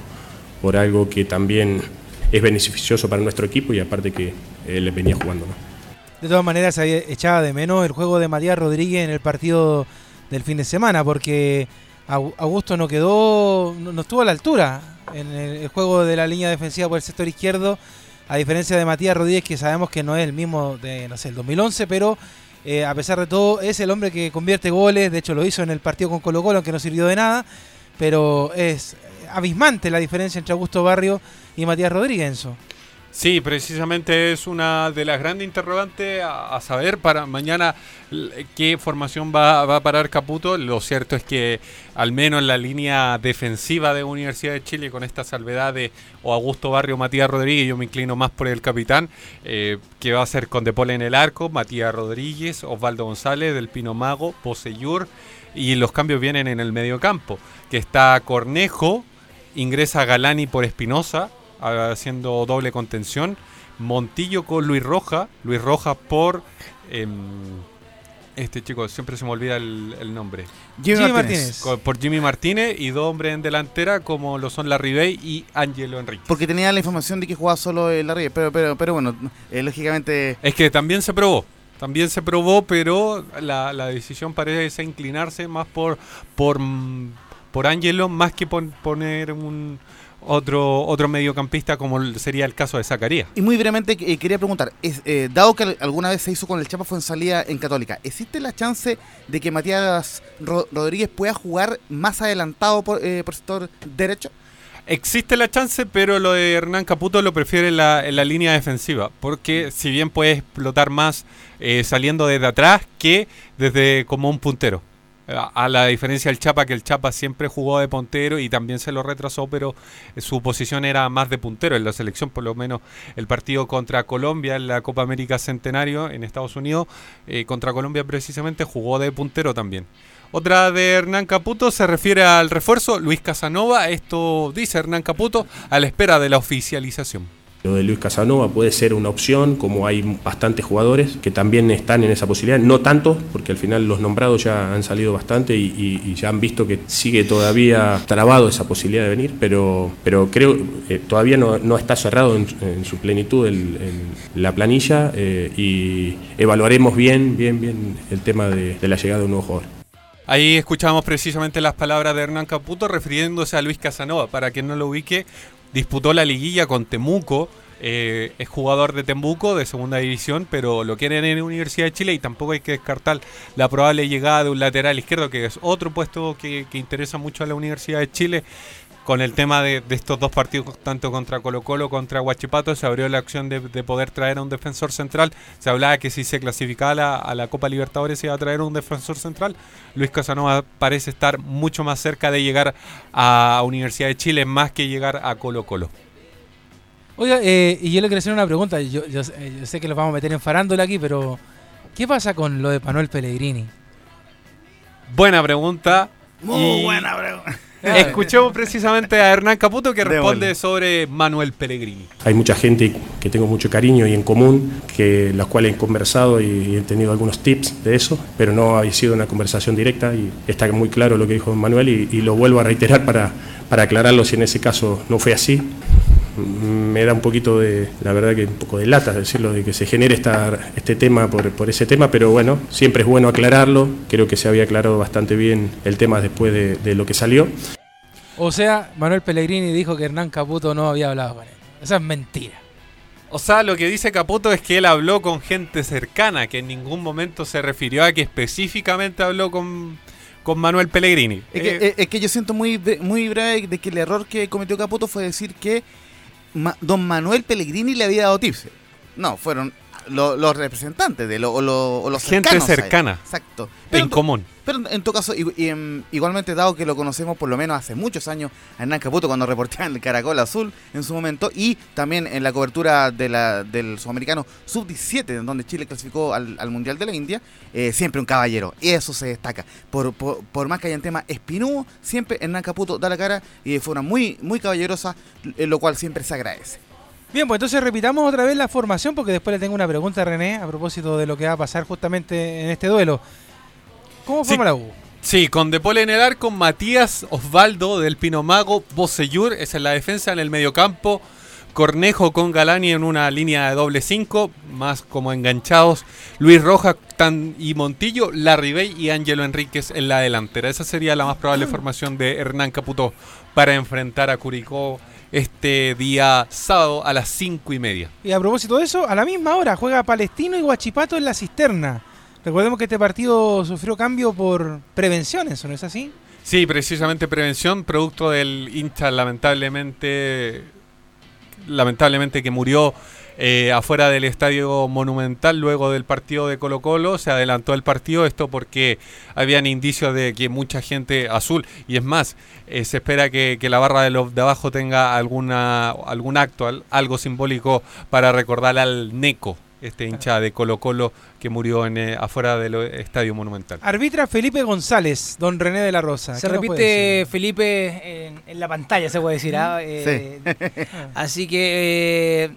por algo que también es beneficioso para nuestro equipo y aparte que él venía jugando, ¿no? De todas maneras, echaba de menos el juego de María Rodríguez en el partido del fin de semana, porque Augusto no quedó, no estuvo a la altura en el juego de la línea defensiva por el sector izquierdo a diferencia de Matías Rodríguez, que sabemos que no es el mismo de, no sé, el 2011, pero eh, a pesar de todo es el hombre que convierte goles, de hecho lo hizo en el partido con Colo Colo, aunque no sirvió de nada, pero es abismante la diferencia entre Augusto Barrio y Matías Rodríguez. Sí, precisamente es una de las grandes interrogantes a, saber para mañana qué formación va, a parar Caputo. Lo cierto es que al menos en la línea defensiva de Universidad de Chile, con esta salvedad de o Augusto Barrio Matías Rodríguez, yo me inclino más por el capitán, eh, que va a ser con Depole en el arco, Matías Rodríguez, Osvaldo González, Del Pino Mago, Poseyur, y los cambios vienen en el medio campo, que está Cornejo, ingresa Galani por Espinosa, haciendo doble contención. Montillo con Luis Roja. Luis Roja por. Eh, este chico, siempre se me olvida el, el nombre. Jimmy, Jimmy Martínez. Con, por Jimmy Martínez y dos hombres en delantera como lo son Larry Bay y Angelo Enrique. Porque tenía la información de que jugaba solo el Larry pero, pero, pero bueno, eh, lógicamente... Es que también se probó. También se probó, pero la, la decisión parece inclinarse más por, por, por Angelo más que por poner un, otro otro mediocampista como sería el caso de Zacarías. Y muy brevemente eh, quería preguntar, es, eh, dado que alguna vez se hizo con el Chapa fue en salida en Católica, ¿existe la chance de que Matías Ro Rodríguez pueda jugar más adelantado por, eh, por sector derecho? Existe la chance, pero lo de Hernán Caputo lo prefiere en la, en la línea defensiva, porque si bien puede explotar más saliendo desde atrás que desde como un puntero. A la diferencia del Chapa, que el Chapa siempre jugó de puntero y también se lo retrasó, pero su posición era más de puntero en la selección, por lo menos el partido contra Colombia en la Copa América Centenario en Estados Unidos, eh, contra Colombia precisamente jugó de puntero también. Otra de Hernán Caputo se refiere al refuerzo Luis Casanova, esto dice Hernán Caputo a la espera de la oficialización. Lo de Luis Casanova puede ser una opción, como hay bastantes jugadores que también están en esa posibilidad, no tanto, porque al final los nombrados ya han salido bastante y, ya han visto que sigue todavía trabado esa posibilidad de venir, pero, pero creo que eh, todavía no, está cerrado en, su plenitud la planilla eh, y evaluaremos bien, bien, bien el tema de, de la llegada de un nuevo jugador. Ahí escuchamos precisamente las palabras de Hernán Caputo refiriéndose a Luis Casanova. Para quien no lo ubique, disputó la liguilla con Temuco. Eh, es jugador de Temuco de segunda división, pero lo quieren en la Universidad de Chile y tampoco hay que descartar la probable llegada de un lateral izquierdo, que es otro puesto que, que interesa mucho a la Universidad de Chile con el tema de, de, estos dos partidos, tanto contra Colo Colo contra Huachipato, se abrió la opción de, de, poder traer a un defensor central. Se hablaba que si se clasificaba a la, a la, Copa Libertadores se iba a traer un defensor central. Luis Casanova parece estar mucho más cerca de llegar a Universidad de Chile más que llegar a Colo Colo. Oiga, eh, y yo le quería hacer una pregunta. Yo, yo, yo, sé que lo vamos a meter en farándula aquí, pero ¿qué pasa con lo de Manuel Pellegrini? Buena pregunta. Muy y... buena pregunta. Escuchemos precisamente a Hernán Caputo que responde sobre Manuel Pellegrini. Hay mucha gente que tengo mucho cariño y en común, que las cuales he conversado y he tenido algunos tips de eso, pero no ha sido una conversación directa y está muy claro lo que dijo Manuel y, y lo vuelvo a reiterar para, para aclararlo si en ese caso no fue así. Mm, me da un poquito de, la verdad que un poco de lata decirlo, de que se genere esta, este tema por, por ese tema, pero bueno, siempre es bueno aclararlo, creo que se había aclarado bastante bien el tema después de, de lo que salió. O sea, Manuel Pellegrini dijo que Hernán Caputo no había hablado con él. Esa es mentira. O sea, lo que dice Caputo es que él habló con gente cercana, que en ningún momento se refirió a que específicamente habló con, con Manuel Pellegrini. Es que, Eh, es- es que yo siento muy, muy breve de que el error que cometió Caputo fue decir que Ma- don Manuel Pellegrini le había dado tips. No, fueron lo- los representantes de lo, o, lo- o los Gente cercanos a él. cercana. Exacto. en común. Pero en todo caso, y, em, igualmente dado que lo conocemos por lo menos hace muchos años a Hernán Caputo cuando reportaba en el Caracol Azul en su momento y también en la cobertura de la, del Sudamericano Sub-17 en donde Chile clasificó al, al Mundial de la India, eh, siempre un caballero. Y eso se destaca. Por, por, por más que hayan temas espinudos, siempre Hernán Caputo da la cara y fue una muy, muy caballerosa, eh, lo cual siempre se agradece. Bien, pues entonces repitamos otra vez la formación porque después le tengo una pregunta a René a propósito de lo que va a pasar justamente en este duelo. ¿Cómo Sí. forma la U? Sí, con De Paul en el arco, Matías Osvaldo del Pino Mago, Bocellur, esa es la defensa en el mediocampo, Cornejo con Galani en una línea de doble 5, más como enganchados, Luis Rojas Tan- y Montillo, Larribey y Ángelo Enríquez en la delantera. Esa sería la más probable formación de Hernán Caputo para enfrentar a Curicó este día sábado a las 5 y media. Y a propósito de eso, a la misma hora juega Palestino y Guachipato en la cisterna. Recordemos que este partido sufrió cambio por prevención, ¿eso no es así? Sí, precisamente prevención, producto del hincha lamentablemente, lamentablemente que murió eh, afuera del estadio monumental luego del partido de Colo Colo, se adelantó el partido, esto porque habían indicios de que mucha gente azul, y es más, eh, se espera que, que la barra de los de abajo tenga alguna, algún acto, al- algo simbólico para recordar al Neco, este hincha de Colo Colo que murió en, eh, afuera del estadio monumental. Arbitra Felipe González, don René de la Rosa. Se ¿Qué nos puede repite Felipe en, en la pantalla, se puede decir. ¿ah? Eh, Así que eh,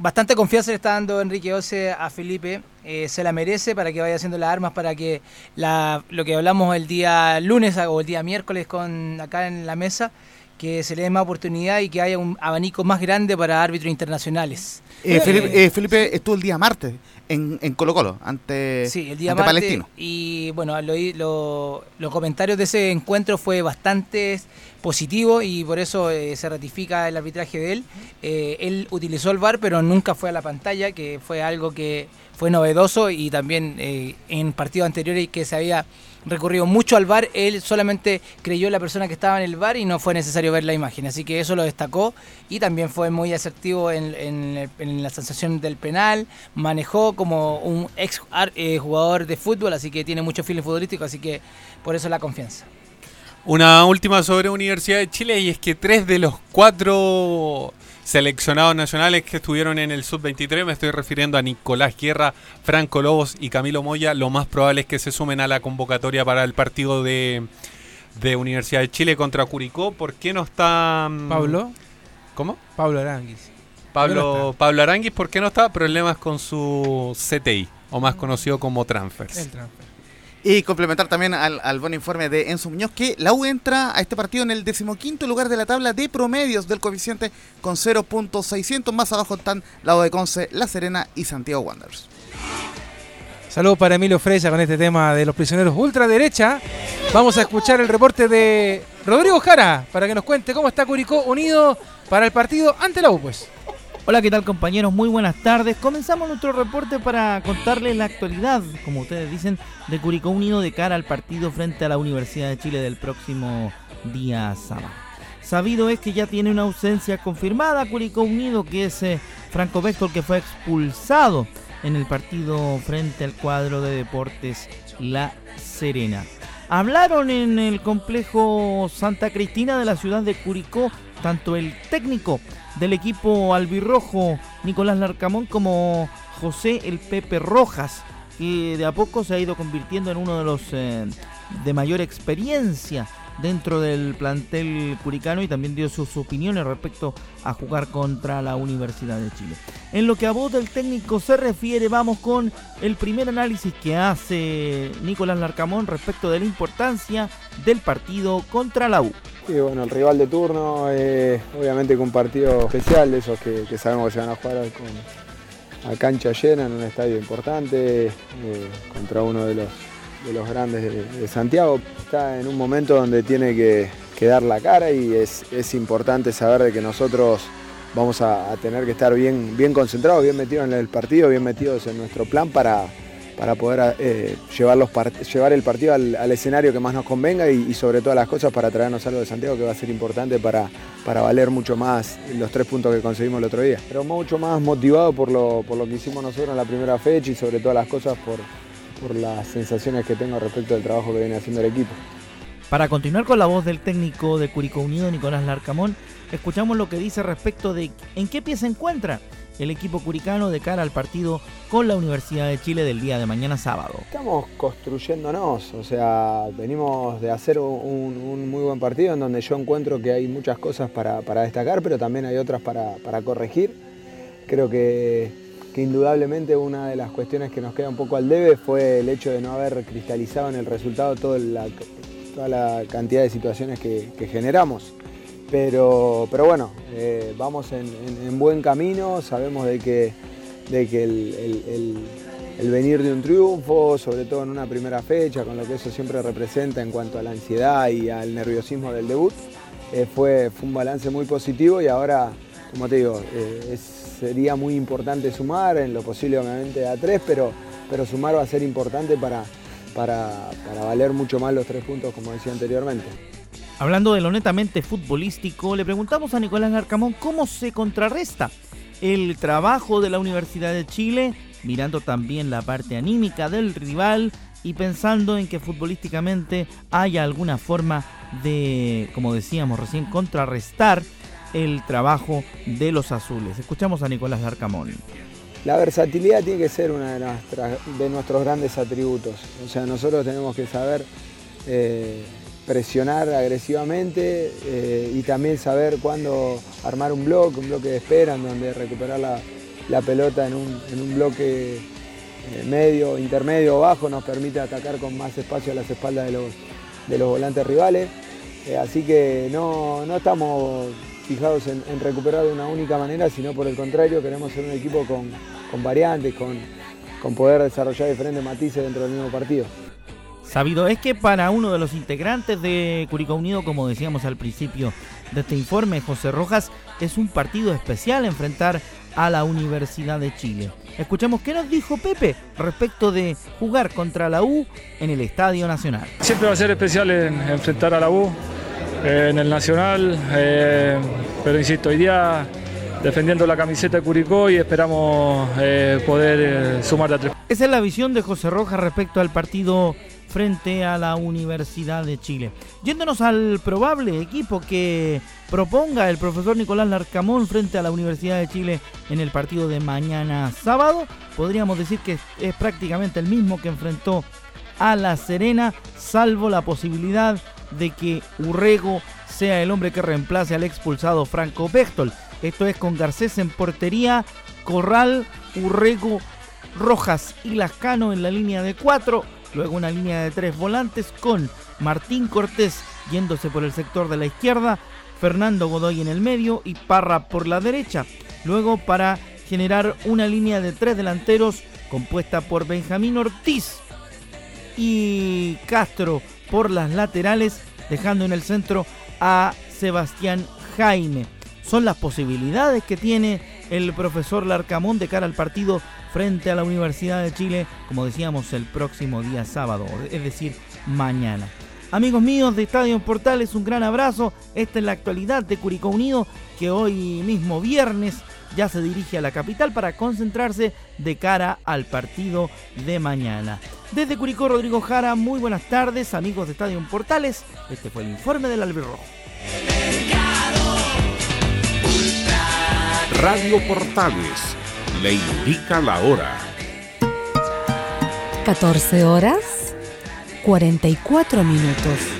bastante confianza le está dando Enrique Ose a Felipe. eh, se la merece para que vaya haciendo las armas, para que la, lo que hablamos el día lunes o el día miércoles con acá en la mesa, que se le dé más oportunidad y que haya un abanico más grande para árbitros internacionales. Eh, Felipe, eh, Felipe estuvo el día martes en, en Colo Colo ante, Sí, el día ante martes. Palestino. Y bueno, lo- lo- los comentarios de ese encuentro fue bastante positivo y por eso eh, se ratifica el arbitraje de él. Eh, él utilizó el VAR, pero nunca fue a la pantalla, que fue algo que fue novedoso y también eh, en partidos anteriores que se había recurrido mucho al VAR, él solamente creyó la persona que estaba en el VAR y no fue necesario ver la imagen. Así que eso lo destacó y también fue muy asertivo en, en en la sensación del penal, manejó como un ex jugador de fútbol, así que tiene mucho feeling futbolístico, así que por eso la confianza. Una última sobre Universidad de Chile y es que tres de los cuatro seleccionados nacionales que estuvieron en el sub-23, me estoy refiriendo a Nicolás Guerra, Franco Lobos y Camilo Moya, lo más probable es que se sumen a la convocatoria para el partido de, de Universidad de Chile contra Curicó. ¿Por qué no está... mm, ¿Pablo? ¿Cómo? Pablo Aranguis. Pablo, Pablo Aranguis, ¿por qué no está? Problemas con su CTI, o más conocido como transfers. El transfer. Y complementar también al, buen informe de Enzo Muñoz que la U entra a este partido en el decimoquinto lugar de la tabla de promedios del coeficiente con 0.600. Más abajo están la de Conce, La Serena y Santiago Wanderers. Saludos para Emilio Freya con este tema de los prisioneros ultraderecha. Vamos a escuchar el reporte de Rodrigo Jara para que nos cuente cómo está Curicó unido para el partido ante la U, pues. Hola, ¿qué tal compañeros? Muy buenas tardes. Comenzamos nuestro reporte para contarles la actualidad, como ustedes dicen, de Curicó Unido de cara al partido frente a la Universidad de Chile del próximo día sábado. Sabido es que ya tiene una ausencia confirmada Curicó Unido, que es eh, Franco Vector, que fue expulsado en el partido frente al cuadro de Deportes La Serena. Hablaron en el complejo Santa Cristina de la ciudad de Curicó tanto el técnico del equipo albirrojo Nicolás Larcamón como José el Pepe Rojas, que de a poco se ha ido convirtiendo en uno de los eh, de mayor experiencia dentro del plantel curicano y también dio sus opiniones respecto a jugar contra la Universidad de Chile. En lo que a voz del técnico se refiere, vamos con el primer análisis que hace Nicolás Larcamón respecto de la importancia del partido contra la U. Sí, bueno, el rival de turno, eh, obviamente con un partido especial, de esos que, que sabemos que se van a jugar con, a cancha llena en un estadio importante, eh, contra uno de los, de los grandes de, Santiago. Está en un momento donde tiene que, dar la cara y es, es importante saber de que nosotros vamos a, tener que estar bien, bien concentrados, bien metidos en el partido, bien metidos en nuestro plan para, para poder eh, llevar, los llevar el partido al, escenario que más nos convenga y, y sobre todas las cosas para traernos algo de Santiago que va a ser importante para, para valer mucho más los tres puntos que conseguimos el otro día. Pero mucho más motivado por lo, por lo que hicimos nosotros en la primera fecha y sobre todas las cosas por, por las sensaciones que tengo respecto del trabajo que viene haciendo el equipo. Para continuar con la voz del técnico de Curicó Unido, Nicolás Larcamón, escuchamos lo que dice respecto de en qué pie se encuentra el equipo curicano de cara al partido con la Universidad de Chile del día de mañana sábado. Estamos construyéndonos, o sea, venimos de hacer un, un muy buen partido en donde yo encuentro que hay muchas cosas para, para destacar, pero también hay otras para, para corregir. Creo que, que indudablemente una de las cuestiones que nos queda un poco al debe fue el hecho de no haber cristalizado en el resultado toda la, cantidad de situaciones que, generamos. Pero, pero bueno, eh, vamos en, en- en buen camino, sabemos de que, de que el venir de un triunfo, sobre todo en una primera fecha, con lo que eso siempre representa en cuanto a la ansiedad y al nerviosismo del debut, eh, fue, fue un balance muy positivo y ahora, como te digo, eh, es- sería muy importante sumar, en lo posible obviamente a tres, pero, pero sumar va a ser importante para, para, valer mucho más los tres puntos, como decía anteriormente. Hablando de lo netamente futbolístico, le preguntamos a Nicolás Larcamón cómo se contrarresta el trabajo de la Universidad de Chile, mirando también la parte anímica del rival y pensando en que futbolísticamente haya alguna forma de, como decíamos recién, contrarrestar el trabajo de los azules. Escuchamos a Nicolás Larcamón. La versatilidad tiene que ser uno de, nuestros grandes atributos. O sea, nosotros tenemos que saber eh, presionar agresivamente eh, y también saber cuándo armar un bloque, un bloque de espera, en donde recuperar la, pelota en un, bloque eh, medio, intermedio o bajo nos permite atacar con más espacio a las espaldas de los, de los volantes rivales. Así que no, no estamos fijados en, en recuperar de una única manera, sino por el contrario, queremos ser un equipo con, con variantes, con, con poder desarrollar diferentes matices dentro del mismo partido. Sabido es que para uno de los integrantes de Curicó Unido, como decíamos al principio de este informe, José Rojas, es un partido especial enfrentar a la Universidad de Chile. Escuchemos qué nos dijo Pepe respecto de jugar contra la U en el Estadio Nacional. Siempre va a ser especial en- enfrentar a la U eh, en el Nacional, eh, pero insisto, hoy día defendiendo la camiseta de Curicó y esperamos eh, poder sumar a tres. Esa es la visión de José Rojas respecto al partido frente a la Universidad de Chile. Yéndonos al probable equipo que proponga el profesor Nicolás Larcamón frente a la Universidad de Chile en el partido de mañana sábado, podríamos decir que es prácticamente el mismo que enfrentó a La Serena, salvo la posibilidad de que Urrego sea el hombre que reemplace al expulsado Franco Bechtol. Esto es con Garcés en portería, Corral, Urrego, Rojas y Lascano en la línea de cuatro. Luego una línea de tres volantes con Martín Cortés yéndose por el sector de la izquierda, Fernando Godoy en el medio y Parra por la derecha. Luego para generar una línea de tres delanteros compuesta por Benjamín Ortiz y Castro por las laterales, dejando en el centro a Sebastián Jaime. Son las posibilidades que tiene el profesor Larcamón de cara al partido frente a la Universidad de Chile, como decíamos, el próximo día sábado, es decir, mañana. Amigos míos de Estadio Portales, un gran abrazo. Esta es la actualidad de Curicó Unido, que hoy mismo viernes ya se dirige a la capital para concentrarse de cara al partido de mañana. Desde Curicó, Rodrigo Jara, muy buenas tardes, amigos de Estadio Portales. Este fue el informe del Albirrojo. Radio Portales le indica la hora. 14 horas 44 minutos.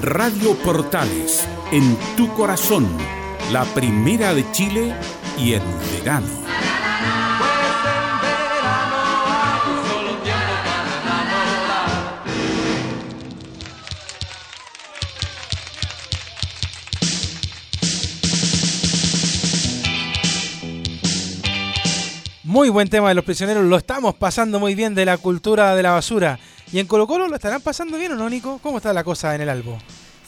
Radio Portales, en tu corazón, la primera de Chile y en verano. Muy buen tema de los prisioneros, lo estamos pasando muy bien de la cultura de la basura. ¿Y en Colo Colo lo estarán pasando bien o no, Nico? ¿Cómo está la cosa en el Albo?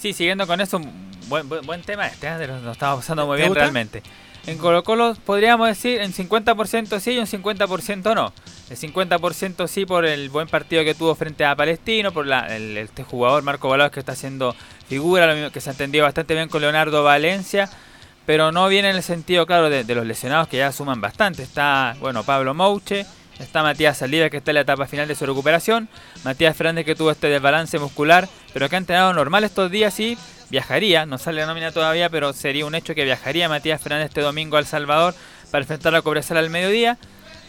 Sí, siguiendo con eso, buen, buen, buen tema este, ¿eh? lo estamos pasando muy ¿Te bien gusta? realmente. En Colo Colo podríamos decir en 50% sí y un 50% no. El 50% sí por el buen partido que tuvo frente a Palestino, por la, el, este jugador Marco Balados que está haciendo figura, lo mismo que se ha entendido bastante bien con Leonardo Valencia, pero no viene en el sentido, claro, de, de los lesionados que ya suman bastante. Está, bueno, Pablo Mouche, está Matías Saliva que está en la etapa final de su recuperación, Matías Fernández que tuvo este desbalance muscular, pero que ha entrenado normal estos días y viajaría, no sale la nómina todavía, pero sería un hecho que viajaría Matías Fernández este domingo a El Salvador para enfrentar a Cobresal al mediodía.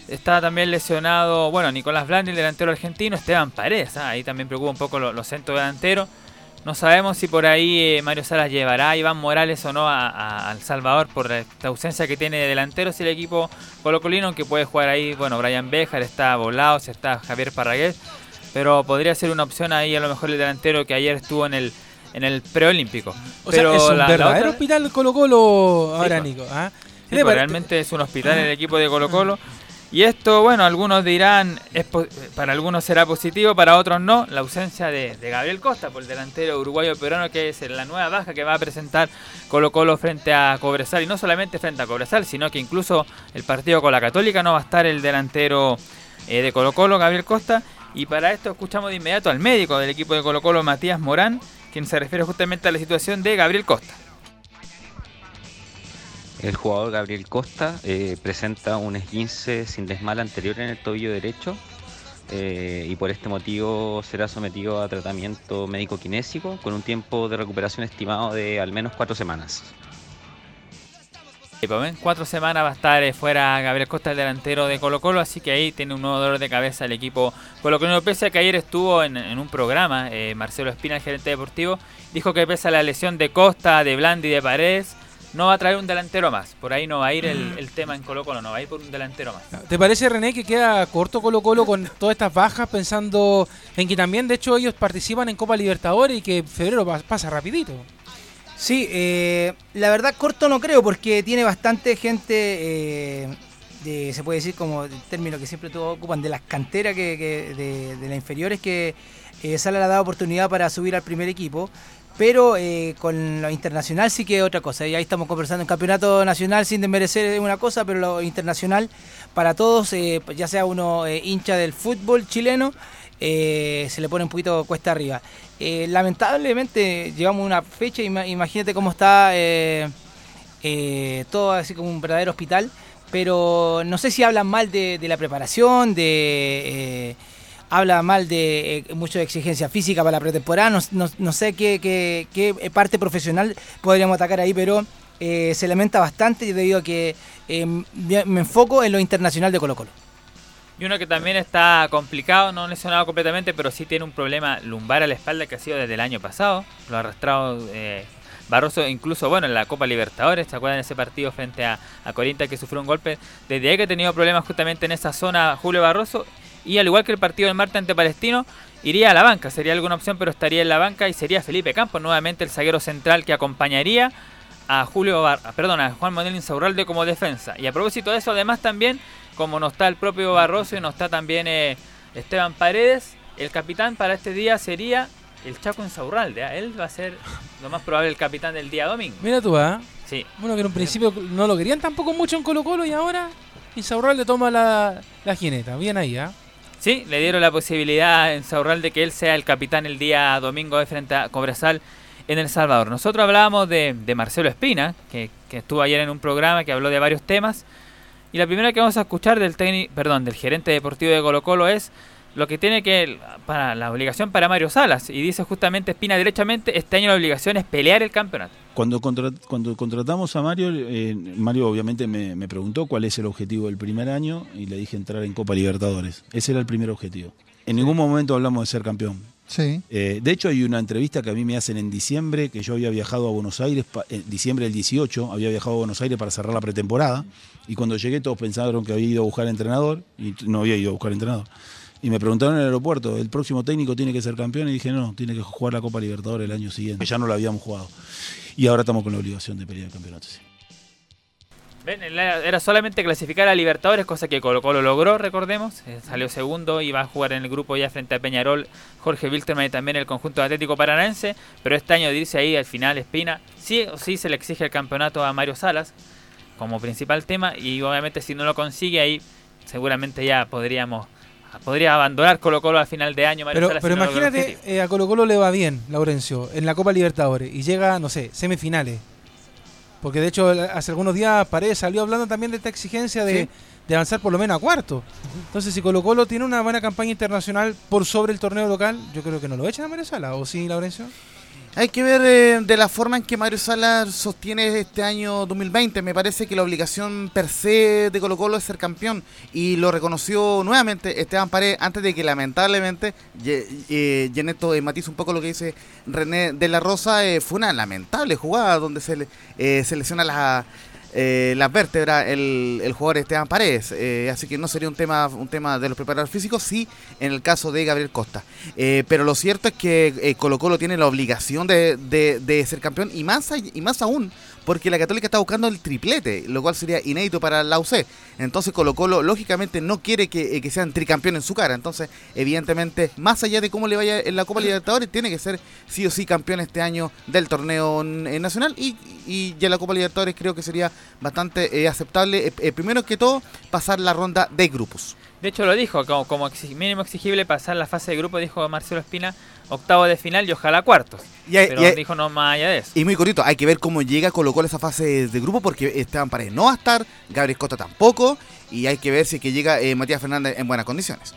Está también lesionado, bueno, Nicolás Blandi, el delantero argentino, Esteban Paredes, ah, ahí también preocupa un poco lo- los centros delanteros. No sabemos si por ahí eh, Mario Salas llevará a Iván Morales o no a, El Salvador por esta ausencia que tiene de delanteros y el equipo colocolino, que puede jugar ahí, bueno, Brian Bejar, está Volados, está Javier Parragués, pero podría ser una opción ahí a lo mejor el delantero que ayer estuvo en el en el preolímpico. O pero sea, es un la- la otra- hospital Colo Colo ahora, pues. Nico. ¿ah? Sí, ¿Qué le pues, realmente es un hospital el equipo de Colo Colo. Y esto, bueno, algunos dirán, es para algunos será positivo, para otros no, la ausencia de, de Gabriel Costa, por el delantero uruguayo peruano, que es la nueva baja que va a presentar Colo Colo frente a Cobresal. Y no solamente frente a Cobresal, sino que incluso el partido con la Católica no va a estar el delantero eh, de Colo Colo, Gabriel Costa. Y para esto escuchamos de inmediato al médico del equipo de Colo Colo, Matías Morán, quien se refiere justamente a la situación de Gabriel Costa. El jugador Gabriel Costa eh, presenta un esguince sin desmal anterior en el tobillo derecho eh, y por este motivo será sometido a tratamiento médico kinésico con un tiempo de recuperación estimado de al menos cuatro semanas. En cuatro semanas va a estar eh, fuera Gabriel Costa, el delantero de Colo Colo, así que ahí tiene un nuevo dolor de cabeza el equipo Colo Colo. Pese a que ayer estuvo en, en un programa, eh, Marcelo Espina, el gerente deportivo, dijo que pese a la lesión de Costa, de Blandi y de Paredes, no va a traer un delantero más. Por ahí no va a ir el, el tema en Colo Colo, no va a ir por un delantero más. ¿Te parece, René, que queda corto Colo Colo con todas estas bajas, pensando en que también, de hecho, ellos participan en Copa Libertadores y que febrero pa- pasa rapidito? Sí, eh, la verdad corto no creo porque tiene bastante gente, eh, de, se puede decir como el término que siempre todos ocupan, de las canteras que, que- de, de las inferiores que eh, Sala le ha dado oportunidad para subir al primer equipo. Pero eh, con lo internacional sí que es otra cosa. Y ahí estamos conversando. En campeonato nacional, sin desmerecer, es una cosa, pero lo internacional, para todos, eh, ya sea uno eh, hincha del fútbol chileno, se le pone un poquito cuesta arriba. Lamentablemente, llegamos a una fecha, ima- imagínate cómo está todo así como un verdadero hospital. Pero no sé si hablan mal de la preparación, de. Habla mal de eh, mucho de exigencia física para la pretemporada. No, no- sé qué, qué- qué parte profesional podríamos atacar ahí, pero eh, se lamenta bastante debido a que me me enfoco en lo internacional de Colo Colo. Y uno que también está complicado, no lesionado completamente, pero sí tiene un problema lumbar a la espalda que ha sido desde el año pasado. Lo ha arrastrado eh, Barroso, incluso bueno, en la Copa Libertadores. ¿Se acuerdan de ese partido frente a, a Corinta que sufrió un golpe? Desde ahí que ha tenido problemas justamente en esa zona Julio Barroso. Y al igual que el partido del Marte ante Palestino, iría a la banca. Sería alguna opción, pero estaría en la banca y sería Felipe Campos, nuevamente el zaguero central que acompañaría a Julio Bar perdón, a Juan Manuel Insaurralde como defensa. Y a propósito de eso, además también, como no está el propio Barroso y no está también eh, Esteban Paredes, el capitán para este día sería el Chaco Insaurralde. ¿ah? Él va a ser lo más probable el capitán del día domingo. Mira tú, ¿ah? Sí. Bueno, que en un principio no lo querían tampoco mucho en Colo Colo y ahora Isaurral le toma la, la jineta. Bien ahí, ¿ah? Sí, le dieron la posibilidad a Insaurralde de que él sea el capitán el día domingo de frente a Cobresal en El Salvador. Nosotros hablábamos de, de Marcelo Espina, que, que estuvo ayer en un programa que habló de varios temas. Y la primera que vamos a escuchar del técnico, perdón, del gerente deportivo de Colo Colo es lo que tiene que para la obligación para Mario Salas y dice justamente Espina derechamente este año la obligación es pelear el campeonato. Cuando, contra- cuando contratamos a Mario, eh, Mario obviamente me, me preguntó cuál es el objetivo del primer año y le dije entrar en Copa Libertadores. Ese era el primer objetivo. En ningún momento hablamos de ser campeón. Sí. Eh, de hecho, hay una entrevista que a mí me hacen en diciembre, que yo había viajado a Buenos Aires, pa- en diciembre del 18, había viajado a Buenos Aires para cerrar la pretemporada, y cuando llegué todos pensaron que había ido a buscar entrenador, y no había ido a buscar entrenador. Y me preguntaron en el aeropuerto, ¿el próximo técnico tiene que ser campeón? Y dije, no, tiene que jugar la Copa Libertadores el año siguiente, ya no la habíamos jugado. Y ahora estamos con la obligación de pelear el campeonato. sí. Era solamente clasificar a Libertadores, cosa que Colo Colo logró, recordemos. Eh, salió segundo y va a jugar en el grupo ya frente a Peñarol, Jorge Wilterman y también el conjunto Atlético Paranaense. Pero este año dice ahí al final Espina, sí o sí se le exige el campeonato a Mario Salas como principal tema. Y obviamente si no lo consigue ahí, seguramente ya podríamos podría abandonar Colo Colo al final de año. Mario Pero, Salas, pero si no imagínate, eh, a Colo Colo le va bien, Laurencio, en la Copa Libertadores y llega, no sé, semifinales. Porque de hecho hace algunos días Paredes salió hablando también de esta exigencia de, Sí. de avanzar por lo menos a cuarto. Entonces si Colo Colo tiene una buena campaña internacional por sobre el torneo local, yo creo que no lo echan a Mario Sala, ¿o sí, Laurencio? Hay que ver eh, de la forma en que Mario Salas sostiene este año 2020. Me parece que la obligación per se de Colo Colo es ser campeón. Y lo reconoció nuevamente Esteban Paredes antes de que lamentablemente, eh, y en esto eh, matiza un poco lo que dice René de la Rosa, eh, fue una lamentable jugada donde se, le, se lesiona la, eh, las vértebras el, el jugador Esteban Paredes. Eh, así que no sería un tema, un tema de los preparadores físicos, sí en el caso de Gabriel Costa. Eh, pero lo cierto es que Colo Colo tiene la obligación de, de- de ser campeón y más, y más aún porque la Católica está buscando el triplete, lo cual sería inédito para la UC. Entonces Colo Colo lógicamente no quiere que, eh, que sean tricampeones en su cara. Entonces, evidentemente, más allá de cómo le vaya en la Copa Libertadores, tiene que ser sí o sí campeón este año del torneo eh, nacional y, y ya la Copa Libertadores creo que sería bastante eh, aceptable. Primero que todo, pasar la ronda de grupos. De hecho lo dijo, como, mínimo exigible pasar la fase de grupo, dijo Marcelo Espina, octavo de final y ojalá cuartos. Y hay- Pero y hay- dijo no más allá de eso. Y muy cortito, hay que ver cómo llega Colo Colo a esa fase de grupo porque Esteban Paredes no va a estar, Gabriel Costa tampoco, y hay que ver si es que llega eh, Matías Fernández en buenas condiciones.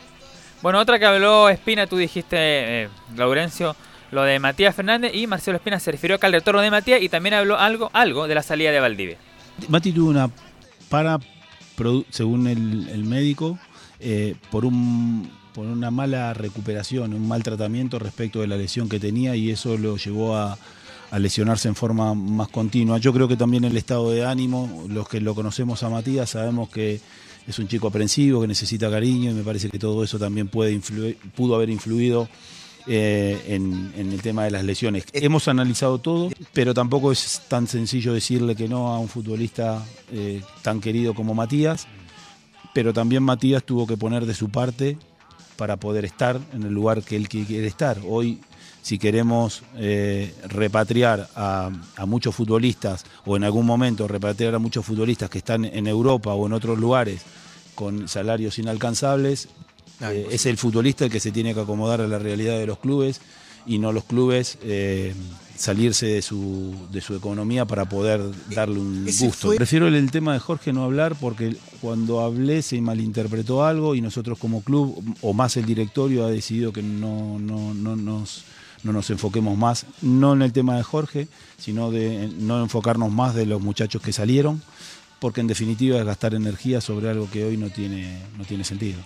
Bueno, otra que habló Espina, tú dijiste, eh, Laurencio, lo de Matías Fernández y Marcelo Espina se refirió acá al retorno de Matías y también habló algo, algo de la salida de Valdivia. Mati tuvo una para, según el, el médico, eh, por, un, por una mala recuperación, un mal tratamiento respecto de la lesión que tenía y eso lo llevó a, a lesionarse en forma más continua. Yo creo que también el estado de ánimo, los que lo conocemos a Matías sabemos que es un chico aprensivo, que necesita cariño y me parece que todo eso también puede influir, pudo haber influido eh, en, en el tema de las lesiones. Hemos analizado todo, pero tampoco es tan sencillo decirle que no a un futbolista eh, tan querido como Matías, pero también Matías tuvo que poner de su parte para poder estar en el lugar que él qui- quiere estar. Hoy, si queremos eh, repatriar a, a muchos futbolistas, o en algún momento repatriar a muchos futbolistas que están en Europa o en otros lugares con salarios inalcanzables, eh, es el futbolista el que se tiene que acomodar a la realidad de los clubes y no los clubes eh, salirse de su, de su economía para poder darle un gusto. fue- Prefiero el, el tema de Jorge no hablar porque cuando hablé se malinterpretó algo y nosotros como club, o más el directorio, ha decidido que no, no, no nos no nos enfoquemos más, no en el tema de Jorge, sino de no enfocarnos más de los muchachos que salieron, porque en definitiva es gastar energía sobre algo que hoy no tiene, no tiene sentido.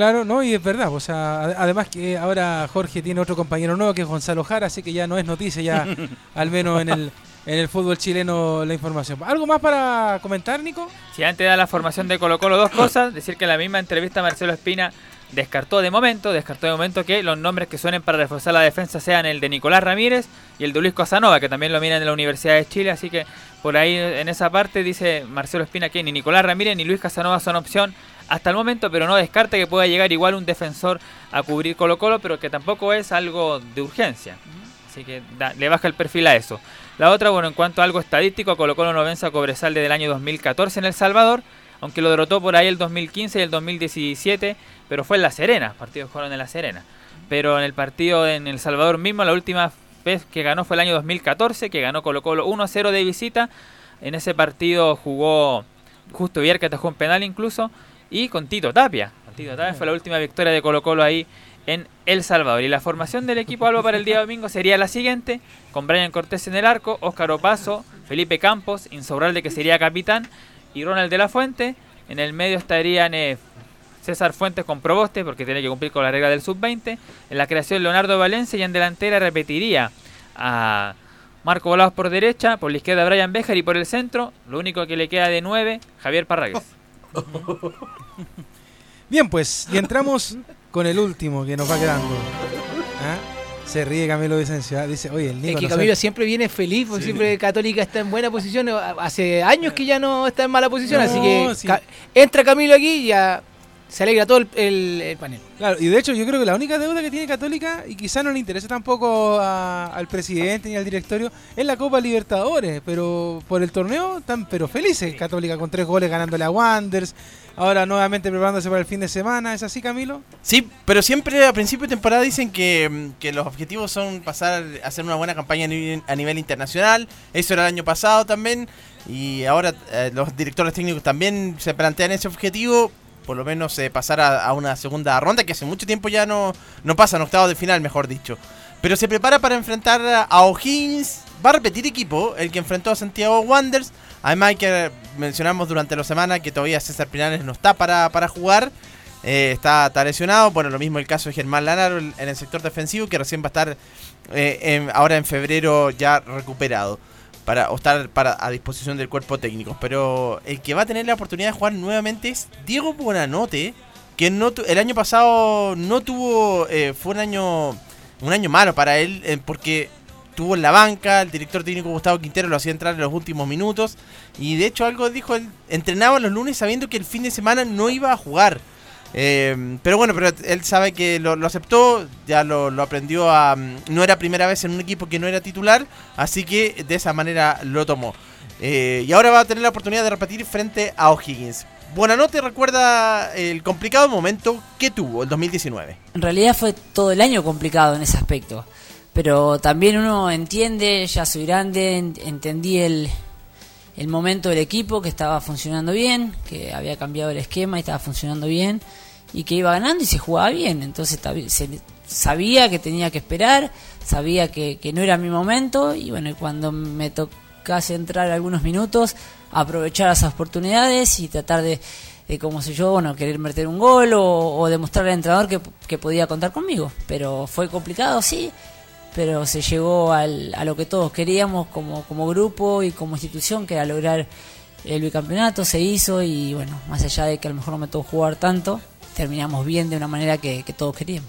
Claro, no, y es verdad, o sea, ade- además que ahora Jorge tiene otro compañero nuevo que es Gonzalo Jara, así que ya no es noticia, ya al menos en el, en el fútbol chileno la información. ¿Algo más para comentar, Nico? Si antes da la formación de Colo Colo dos cosas, decir que en la misma entrevista Marcelo Espina descartó de momento, descartó de momento que los nombres que suenen para reforzar la defensa sean el de Nicolás Ramírez y el de Luis Casanova, que también lo miran en la Universidad de Chile, así que por ahí en esa parte dice Marcelo Espina que ni Nicolás Ramírez ni Luis Casanova son opción hasta el momento, pero no descarta que pueda llegar igual un defensor a cubrir Colo Colo, pero que tampoco es algo de urgencia. Así que da- le baja el perfil a eso. La otra, bueno, en cuanto a algo estadístico, Colo Colo no vence a Cobresal desde el año 2014 en El Salvador, aunque lo derrotó por ahí el 2015 y el 2017, pero fue en La Serena, partidos fueron en La Serena. Pero en el partido en El Salvador mismo, la última vez que ganó fue el año 2014, que ganó Colo Colo 1-0 de visita. En ese partido jugó Justo Vier, que atajó un penal incluso, y con Tito Tapia. Tito Tapia fue la última victoria de Colo Colo ahí en El Salvador. Y la formación del equipo Alba para el día domingo sería la siguiente, con Brian Cortés en el arco, Óscar Opaso, Felipe Campos, Insaurralde que sería capitán, y Ronald de la Fuente. En el medio estarían eh, César Fuentes con Proboste, porque tiene que cumplir con la regla del sub-20. En la creación Leonardo Valencia y en delantera repetiría a Marco Volados por derecha, por la izquierda Brian Bejar y por el centro, lo único que le queda de 9, Javier Parragues. Bien, pues, y entramos con el último que nos va quedando. ¿Ah? Se ríe Camilo Vicencio, ¿ah? dice, oye, el Es Nico que no Camilo siempre viene feliz, porque siempre Católica está en buena posición. Hace años que ya no está en mala posición, No, así que sí. ca- entra Camilo aquí y ya se alegra todo el, el- el panel. Claro, y de hecho yo creo que la única deuda que tiene Católica, y quizá no le interesa tampoco a- al presidente ni al directorio, es la Copa Libertadores, pero por el torneo están pero felices Católica con tres goles ganándole a Wanders, ahora nuevamente preparándose para el fin de semana, ¿es así Camilo? Sí, pero siempre a principio de temporada dicen que, mm, que los objetivos son pasar a hacer una buena campaña a nivel, internacional. Eso era el año pasado también. Y ahora eh, los directores técnicos también se plantean ese objetivo. Por lo menos eh, pasar a, a una segunda ronda que hace mucho tiempo ya no, no pasan, octavos de final, mejor dicho. Pero se prepara para enfrentar a O'Higgins. Va a repetir equipo, el que enfrentó a Santiago Wanderers. Además, hay que mencionamos durante la semana que todavía César Pinales no está para, para jugar. Eh, está, está lesionado. Bueno, lo mismo el caso de Germán Lanaro en el sector defensivo, que recién va a estar eh, ahora en febrero ya recuperado. Para, o estar para, a disposición del cuerpo técnico. Pero el que va a tener la oportunidad de jugar nuevamente es Diego Buenanote. Que no el año pasado no tuvo. eh, fue un año. Un año malo para él. porque tuvo en la banca. El director técnico Gustavo Quintero lo hacía entrar en los últimos minutos. Y de hecho, algo dijo él. Entrenaba los lunes sabiendo que el fin de semana no iba a jugar. Eh, pero bueno, pero él sabe que lo, lo aceptó, ya lo, lo aprendió a... mm, No era primera vez en un equipo que no era titular, así que de esa manera lo tomó. Eh, y ahora va a tener la oportunidad de repetir frente a O'Higgins. Buenanote recuerda el complicado momento que tuvo el 2019. En realidad fue todo el año complicado en ese aspecto. Pero también uno entiende, ya soy grande, en- entendí el, el momento del equipo que estaba funcionando bien, que había cambiado el esquema y estaba funcionando bien, y que iba ganando y se jugaba bien. Entonces se- sabía que tenía que esperar, sabía que, que no era mi momento, y bueno, cuando me tocase entrar algunos minutos, aprovechar esas oportunidades y tratar de, de como si yo, bueno, querer meter un gol o, o demostrar al entrenador que, que podía contar conmigo. Pero fue complicado, sí, pero se llegó al- a lo que todos queríamos como, como grupo y como institución, que era lograr el bicampeonato, se hizo y bueno, más allá de que a lo mejor no me tocó jugar tanto, terminamos bien de una manera que, que todos queríamos.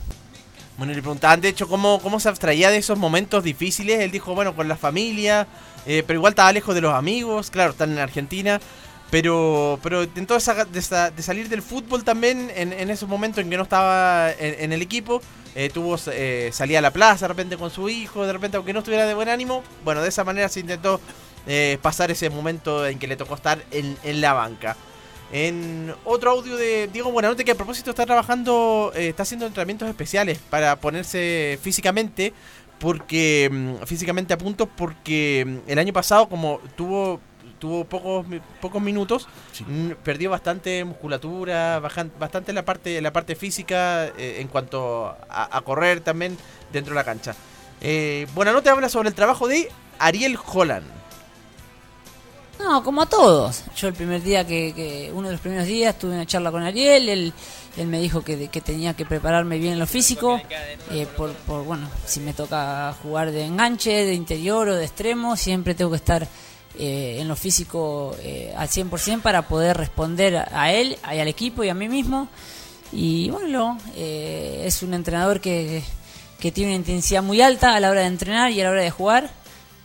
Bueno, le preguntaban de hecho cómo, cómo se abstraía de esos momentos difíciles. Él dijo, bueno, con la familia, eh, pero igual estaba lejos de los amigos. Claro, están en Argentina. Pero, pero intentó de, sa- de salir del fútbol también en, en esos momentos en que no estaba en, el equipo. Eh, tuvo eh, salía a la plaza de repente con su hijo, de repente aunque no estuviera de buen ánimo. Bueno, de esa manera se intentó eh, pasar ese momento en que le tocó estar en, en la banca. En otro audio de Diego Buenanote que a propósito está trabajando, eh, está haciendo entrenamientos especiales para ponerse físicamente, porque mm, físicamente a punto, porque mm, el año pasado como tuvo tuvo pocos pocos minutos, mm, perdió bastante musculatura, bajan- bastante la parte la parte física eh, en cuanto a, a correr también dentro de la cancha. Eh, Buenanote habla sobre el trabajo de Ariel Holland. No, No, como a todos. Yo el primer día que, que- uno de los primeros días tuve una charla con Ariel, él, él me dijo que, que tenía que prepararme bien en lo físico, eh, por, por, bueno, si me toca jugar de enganche, de interior o de extremo, siempre tengo que estar eh, en lo físico eh, al 100% para poder responder a él, y al equipo y a mí mismo. Y bueno, eh, es un entrenador que, que tiene una intensidad muy alta a la hora de entrenar y a la hora de jugar,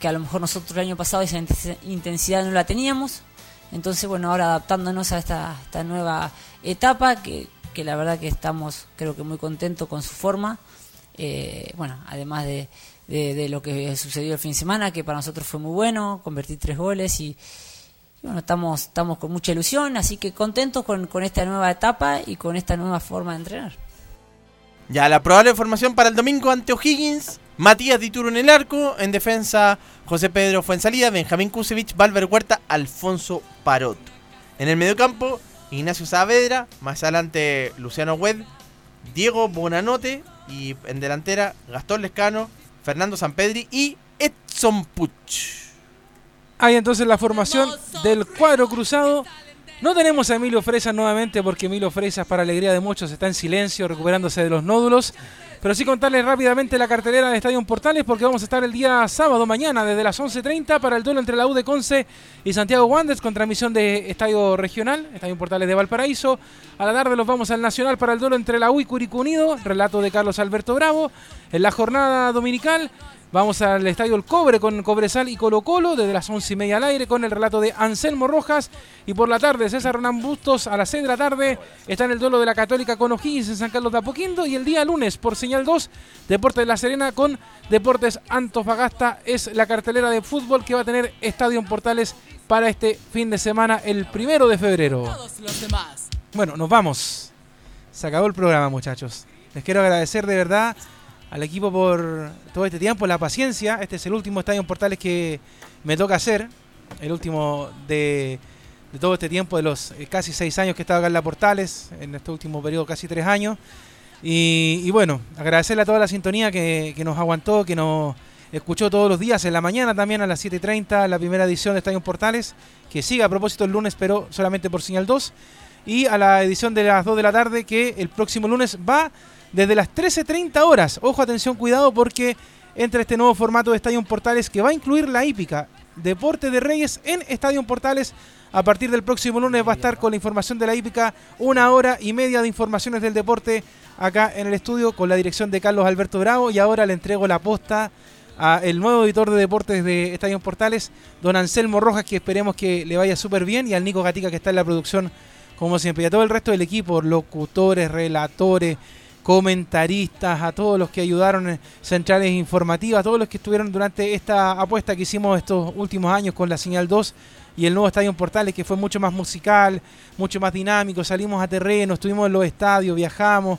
que a lo mejor nosotros el año pasado esa intensi- intensidad no la teníamos. Entonces, bueno, ahora adaptándonos a esta, esta nueva etapa, que, que la verdad que estamos creo que muy contentos con su forma. Eh, bueno, además de, de- lo que sucedió el fin de semana, que para nosotros fue muy bueno, convertir tres goles y, bueno, estamos, estamos con mucha ilusión, así que contentos con, con esta nueva etapa y con esta nueva forma de entrenar. Ya, la probable formación para el domingo ante O'Higgins. Matías Dituro en el arco. En defensa, José Pedro Fuensalida, Benjamín Kusevich, Valver Huerta, Alfonso Parot. En el mediocampo, Ignacio Saavedra. Más adelante, Luciano Wed, Diego Bonanote. Y en delantera, Gastón Lescano, Fernando Sampedri y Edson Puch. Hay entonces la formación del cuadro cruzado. No tenemos a Emilio Fresas nuevamente porque Emilio Fresas, para alegría de muchos, está en silencio recuperándose de los nódulos. Pero sí contarles rápidamente la cartelera de Estadio Portales porque vamos a estar el día sábado mañana desde las 11.30 para el duelo entre la U de Conce y Santiago Wanderers con transmisión de Estadio Regional, Estadio Portales de Valparaíso. A la tarde los vamos al Nacional para el duelo entre la U y Curicó Unido, relato de Carlos Alberto Bravo. En la jornada dominical Vamos al Estadio El Cobre con Cobresal y Colo Colo desde las once y media al aire con el relato de Anselmo Rojas. Y por la tarde César Hernán Bustos a las 6 de la tarde está en el duelo de la Católica con O'Higgins en San Carlos de Apoquindo. Y el día lunes por señal 2, Deportes de La Serena con Deportes Antofagasta. Es la cartelera de fútbol que va a tener Estadio Portales para este fin de semana, el primero de febrero. Bueno, nos vamos. Se acabó el programa, muchachos. Les quiero agradecer de verdad al equipo por todo este tiempo, la paciencia. Este es el último estadio en Portales que me toca hacer. El último de, todo este tiempo, de los eh, casi seis años que he estado acá en la Portales, en este último periodo casi tres años. Y, bueno, agradecerle a toda la sintonía que, nos aguantó, que nos escuchó todos los días, en la mañana también a las 7.30, la primera edición de Estadio Portales, que sigue a propósito el lunes, pero solamente por señal 2. Y a la edición de las 2 de la tarde, que el próximo lunes va desde las 13.30 horas. Ojo, atención, cuidado, porque entra este nuevo formato de Estadio Portales que va a incluir la hípica Deporte de Reyes en Estadio Portales. A partir del próximo lunes va a estar con la información de la hípica, una hora y media de informaciones del deporte acá en el estudio con la dirección de Carlos Alberto Bravo. Y ahora le entrego la posta al nuevo editor de deportes de Estadio Portales, don Anselmo Rojas, que esperemos que le vaya súper bien, y al Nico Gatica, que está en la producción, como siempre, y a todo el resto del equipo, locutores, relatores, comentaristas, a todos los que ayudaron en centrales informativas, a todos los que estuvieron durante esta apuesta que hicimos estos últimos años con la señal 2 y el nuevo Estadio Portales, que fue mucho más musical, mucho más dinámico, salimos a terreno, estuvimos en los estadios, viajamos,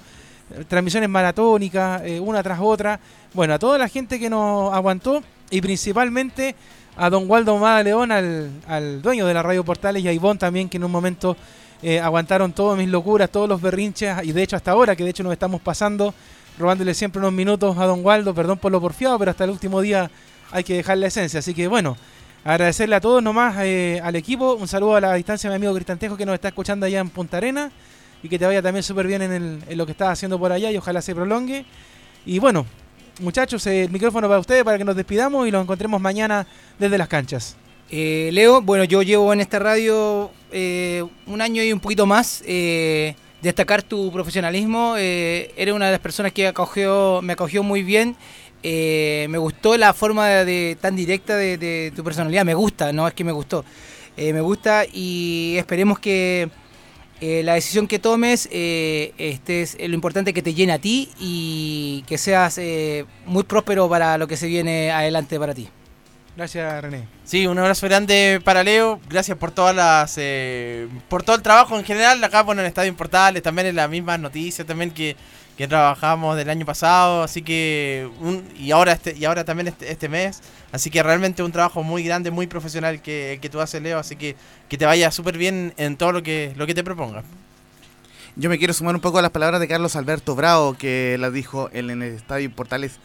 eh, transmisiones maratónicas, eh, una tras otra. Bueno, a toda la gente que nos aguantó y principalmente a don Waldo Mada León, al, al dueño de la Radio Portales, y a Ivonne también, que en un momento eh, aguantaron todas mis locuras, todos los berrinches, y de hecho hasta ahora, que de hecho nos estamos pasando, robándole siempre unos minutos a don Waldo, perdón por lo porfiado, pero hasta el último día hay que dejar la esencia. Así que bueno, agradecerle a todos nomás, eh, al equipo, un saludo a la distancia a mi amigo Cristantejo que nos está escuchando allá en Punta Arena, y que te vaya también súper bien en, el- en lo que estás haciendo por allá, y ojalá se prolongue. Y bueno, muchachos, eh, el micrófono para ustedes, para que nos despidamos y los encontremos mañana desde las canchas. Eh, Leo, bueno, yo llevo en esta radio eh, un año y un poquito más. eh, destacar tu profesionalismo. eres una de las personas que me acogió muy bien. me gustó la forma de, tan directa de, de tu personalidad. Me gusta, no es que me gustó. Me gusta y esperemos que la decisión que tomes estés, eh, lo importante es que te llene a ti y que seas muy próspero para lo que se viene adelante para ti. Gracias, René. Sí, un abrazo grande para Leo. Gracias por todas las, eh, por todo el trabajo en general. Acá bueno, en Estadio Portales, también en las mismas noticias también que, que trabajamos del año pasado. Así que un, y ahora este y ahora también este, este mes. Así que realmente un trabajo muy grande, muy profesional que, que tú haces, Leo. Así que que te vaya súper bien en todo lo que lo que te propongas. Yo me quiero sumar un poco a las palabras de Carlos Alberto Bravo, que las dijo él en el Estadio Portales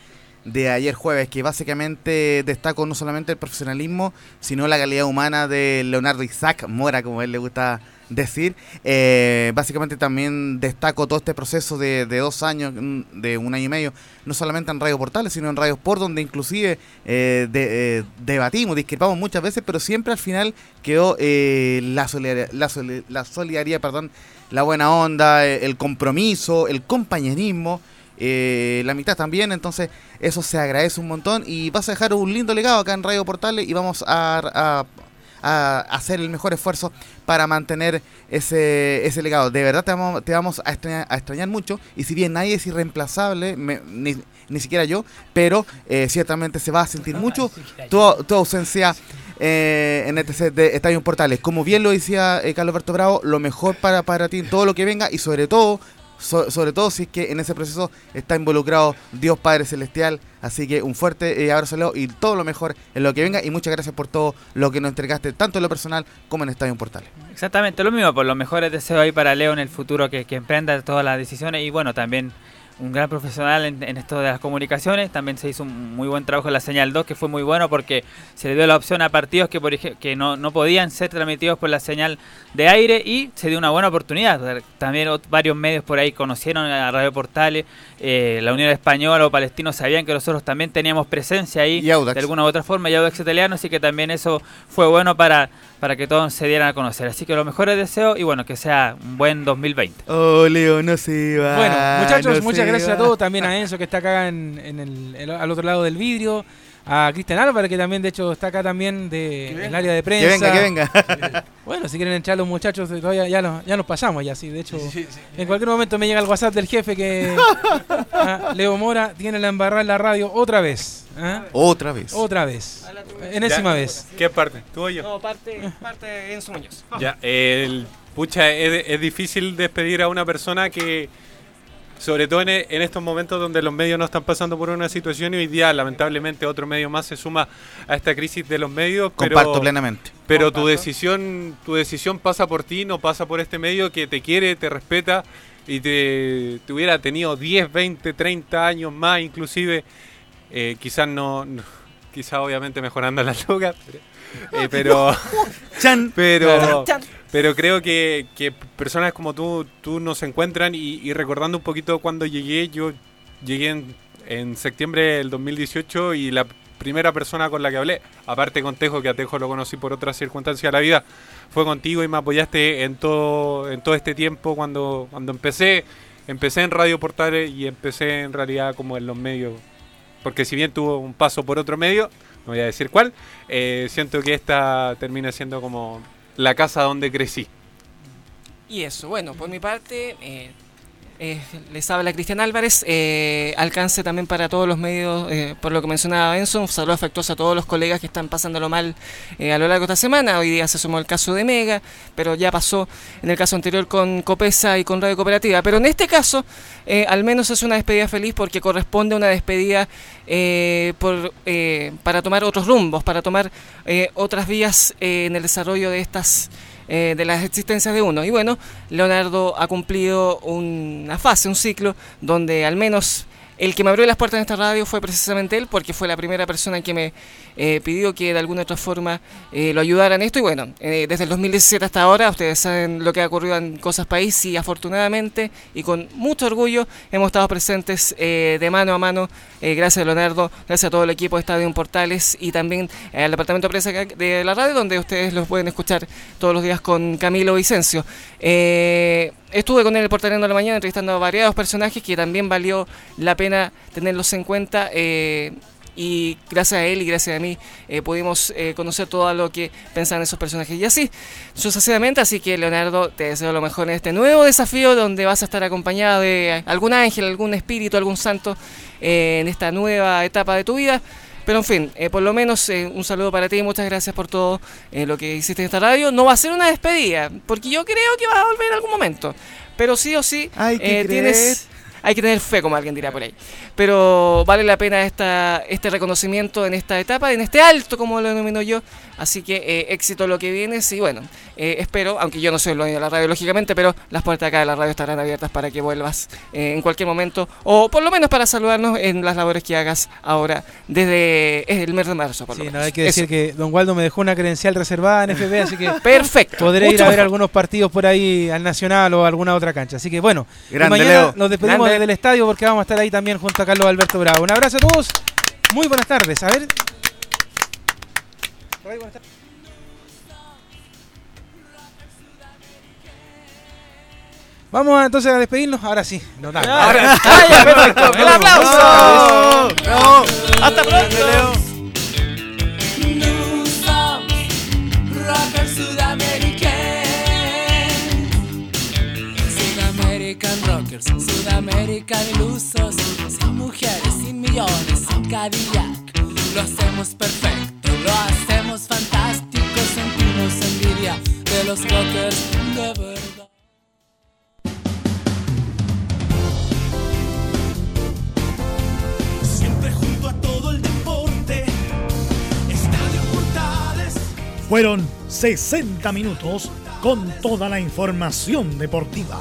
de ayer jueves, que básicamente destaco no solamente el profesionalismo, sino la calidad humana de Leonardo Isaac Mora, como él le gusta decir. Eh, básicamente también destaco todo este proceso de, de dos años, mm, de un año y medio, no solamente en Radio Portales, sino en Radio Sport, donde inclusive eh, de- eh, debatimos, discrepamos muchas veces, pero siempre al final quedó eh, la, solidaridad, la, soli- la solidaridad, perdón, la buena onda, eh, el compromiso, el compañerismo. Eh, la mitad también, entonces eso se agradece un montón y vas a dejar un lindo legado acá en Radio Portales y vamos a, a- a hacer el mejor esfuerzo para mantener ese, ese legado. De verdad te vamos, te vamos a, extrañar, a extrañar mucho y si bien nadie es irreemplazable, me- ni, ni siquiera yo, pero eh, ciertamente se va a sentir mucho tu, tu ausencia eh, en este set de Estadio Portales. Como bien lo decía eh, Carlos Alberto Bravo, lo mejor para, para ti en todo lo que venga y sobre todo so- sobre todo si es que en ese proceso está involucrado Dios Padre Celestial. Así que un fuerte eh, abrazo Leo y todo lo mejor en lo que venga. Y muchas gracias por todo lo que nos entregaste, tanto en lo personal como en Estadio Portales. Exactamente, lo mismo, por los mejores deseos ahí para Leo en el futuro, que, que emprenda todas las decisiones y bueno, también un gran profesional en, esto de las comunicaciones, también se hizo un muy buen trabajo en la señal 2, que fue muy bueno porque se le dio la opción a partidos que, por que no, no podían ser transmitidos por la señal de aire y se dio una buena oportunidad. También varios medios por ahí conocieron a Radio Portales, eh, la Unión Española o Palestino sabían que nosotros también teníamos presencia ahí de alguna u otra forma y Audax Italiano, así que también eso fue bueno para, para que todos se dieran a conocer. Así que los mejores deseos y bueno, que sea un buen 2020. Oh, Leo, no se va. Bueno, muchachos, no muchas gracias va. a todos. También a Enzo que está acá en, en el, el- al otro lado del vidrio. A Cristian Álvarez que también, de hecho, está acá también de, del área de prensa. venga, que venga. Bueno, si quieren entrar los muchachos, eh, todavía ya, nos- ya nos pasamos ya, sí. De hecho, en cualquier momento me llega el WhatsApp del jefe que ah, Leo Mora tiene la embarrada en la radio otra vez. ¿ah? Otra vez. Otra vez. Enésima Ya. vez. ¿Qué parte? ¿Tú o yo? No, parte, parte Enzo Muñoz. Ya, el, pucha, es, es difícil despedir a una persona que, sobre todo en, e- en estos momentos donde los medios no están pasando por una situación y hoy día, lamentablemente, otro medio más se suma a esta crisis de los medios. pero- Comparto plenamente. Pero tu decisión, tu decisión pasa por ti, no pasa por este medio que te quiere, te respeta y te, te hubiera tenido 10, 20, 30 años más, inclusive, eh, quizás no, no- quizás obviamente mejorando las lucas, pero, eh, pero, pero, Chan. pero creo que, que personas como tú, tú nos encuentran y, y recordando un poquito cuando llegué, yo llegué en, en septiembre del 2018 y la primera persona con la que hablé, aparte con Tejo, que a Tejo lo conocí por otras circunstancias de la vida, fue contigo y me apoyaste en todo, en todo este tiempo cuando, cuando empecé. Empecé en Radio Portales y empecé en realidad como en los medios, porque si bien tuvo un paso por otro medio, no voy a decir cuál, eh, siento que esta termina siendo como la casa donde crecí. Y eso, bueno, por mi parte, eh, eh, les habla Cristian Álvarez. eh, alcance también para todos los medios, eh, por lo que mencionaba Enzo. Un saludo afectuoso a todos los colegas que están pasándolo mal eh, a lo largo de esta semana. Hoy día se sumó el caso de Mega, pero ya pasó en el caso anterior con Copesa y con Radio Cooperativa. Pero en este caso, al menos es una despedida feliz porque corresponde a una despedida por, para tomar otros rumbos, para tomar otras vías en el desarrollo de estas eh, de las existencias de uno. Y bueno, Leonardo ha cumplido una fase, un ciclo, donde al menos el que me abrió las puertas en esta radio fue precisamente él, porque fue la primera persona que me eh, pidió que de alguna otra forma eh, lo ayudara en esto. Y bueno, eh, desde el 2017 hasta ahora, ustedes saben lo que ha ocurrido en Cosas País y afortunadamente y con mucho orgullo hemos estado presentes eh, de mano a mano. gracias Leonardo, gracias a todo el equipo de Estadio en Portales y también al departamento de prensa de la radio, donde ustedes los pueden escuchar todos los días con Camilo Vicencio. Estuve con él el portalero de la mañana entrevistando a variados personajes que también valió la pena tenerlos en cuenta. Y gracias a él y gracias a mí eh, pudimos eh, conocer todo lo que pensaban esos personajes. Y así sucesivamente, así que Leonardo, te deseo lo mejor en este nuevo desafío donde vas a estar acompañado de algún ángel, algún espíritu, algún santo eh, en esta nueva etapa de tu vida. Pero en fin, eh, por lo menos eh, un saludo para ti y muchas gracias por todo eh, lo que hiciste en esta radio. No va a ser una despedida, porque yo creo que vas a volver en algún momento. Pero sí o sí, tienes, hay que tener fe, como alguien dirá por ahí. Pero vale la pena esta, este reconocimiento en esta etapa, en este alto, como lo denomino yo. Así que eh, éxito lo que viene. Sí, bueno, eh, espero, aunque yo no soy el dueño de la radio, lógicamente, pero las puertas acá de la radio estarán abiertas para que vuelvas eh, en cualquier momento, o por lo menos para saludarnos en las labores que hagas ahora desde el mes de marzo. Por lo Sí, no, menos. hay que decir Eso. que Don Waldo me dejó una credencial reservada en FB, así que Perfecto. podré ir a ver mejor. algunos partidos por ahí al Nacional o a alguna otra cancha. Así que bueno, Grande, mañana Leo. nos despedimos Grande. Desde el estadio porque vamos a estar ahí también junto a Carlos Alberto Bravo. Un abrazo a todos, muy buenas tardes. A ver. Vamos a, entonces a despedirnos. Ahora sí. No, dale. Ahora- Ah. ¡El aplauso! Bravo. ¡Hasta pronto! Rockers, Sudamerican ilusos. Sin mujeres, sin millones, sin Cadillac. Lo hacemos perfecto, lo hacemos fantástico. Sentimos envidia de los rockers de verdad. Siempre junto a todo el deporte. Estadio Portales. Fueron 60 minutos con toda la información deportiva.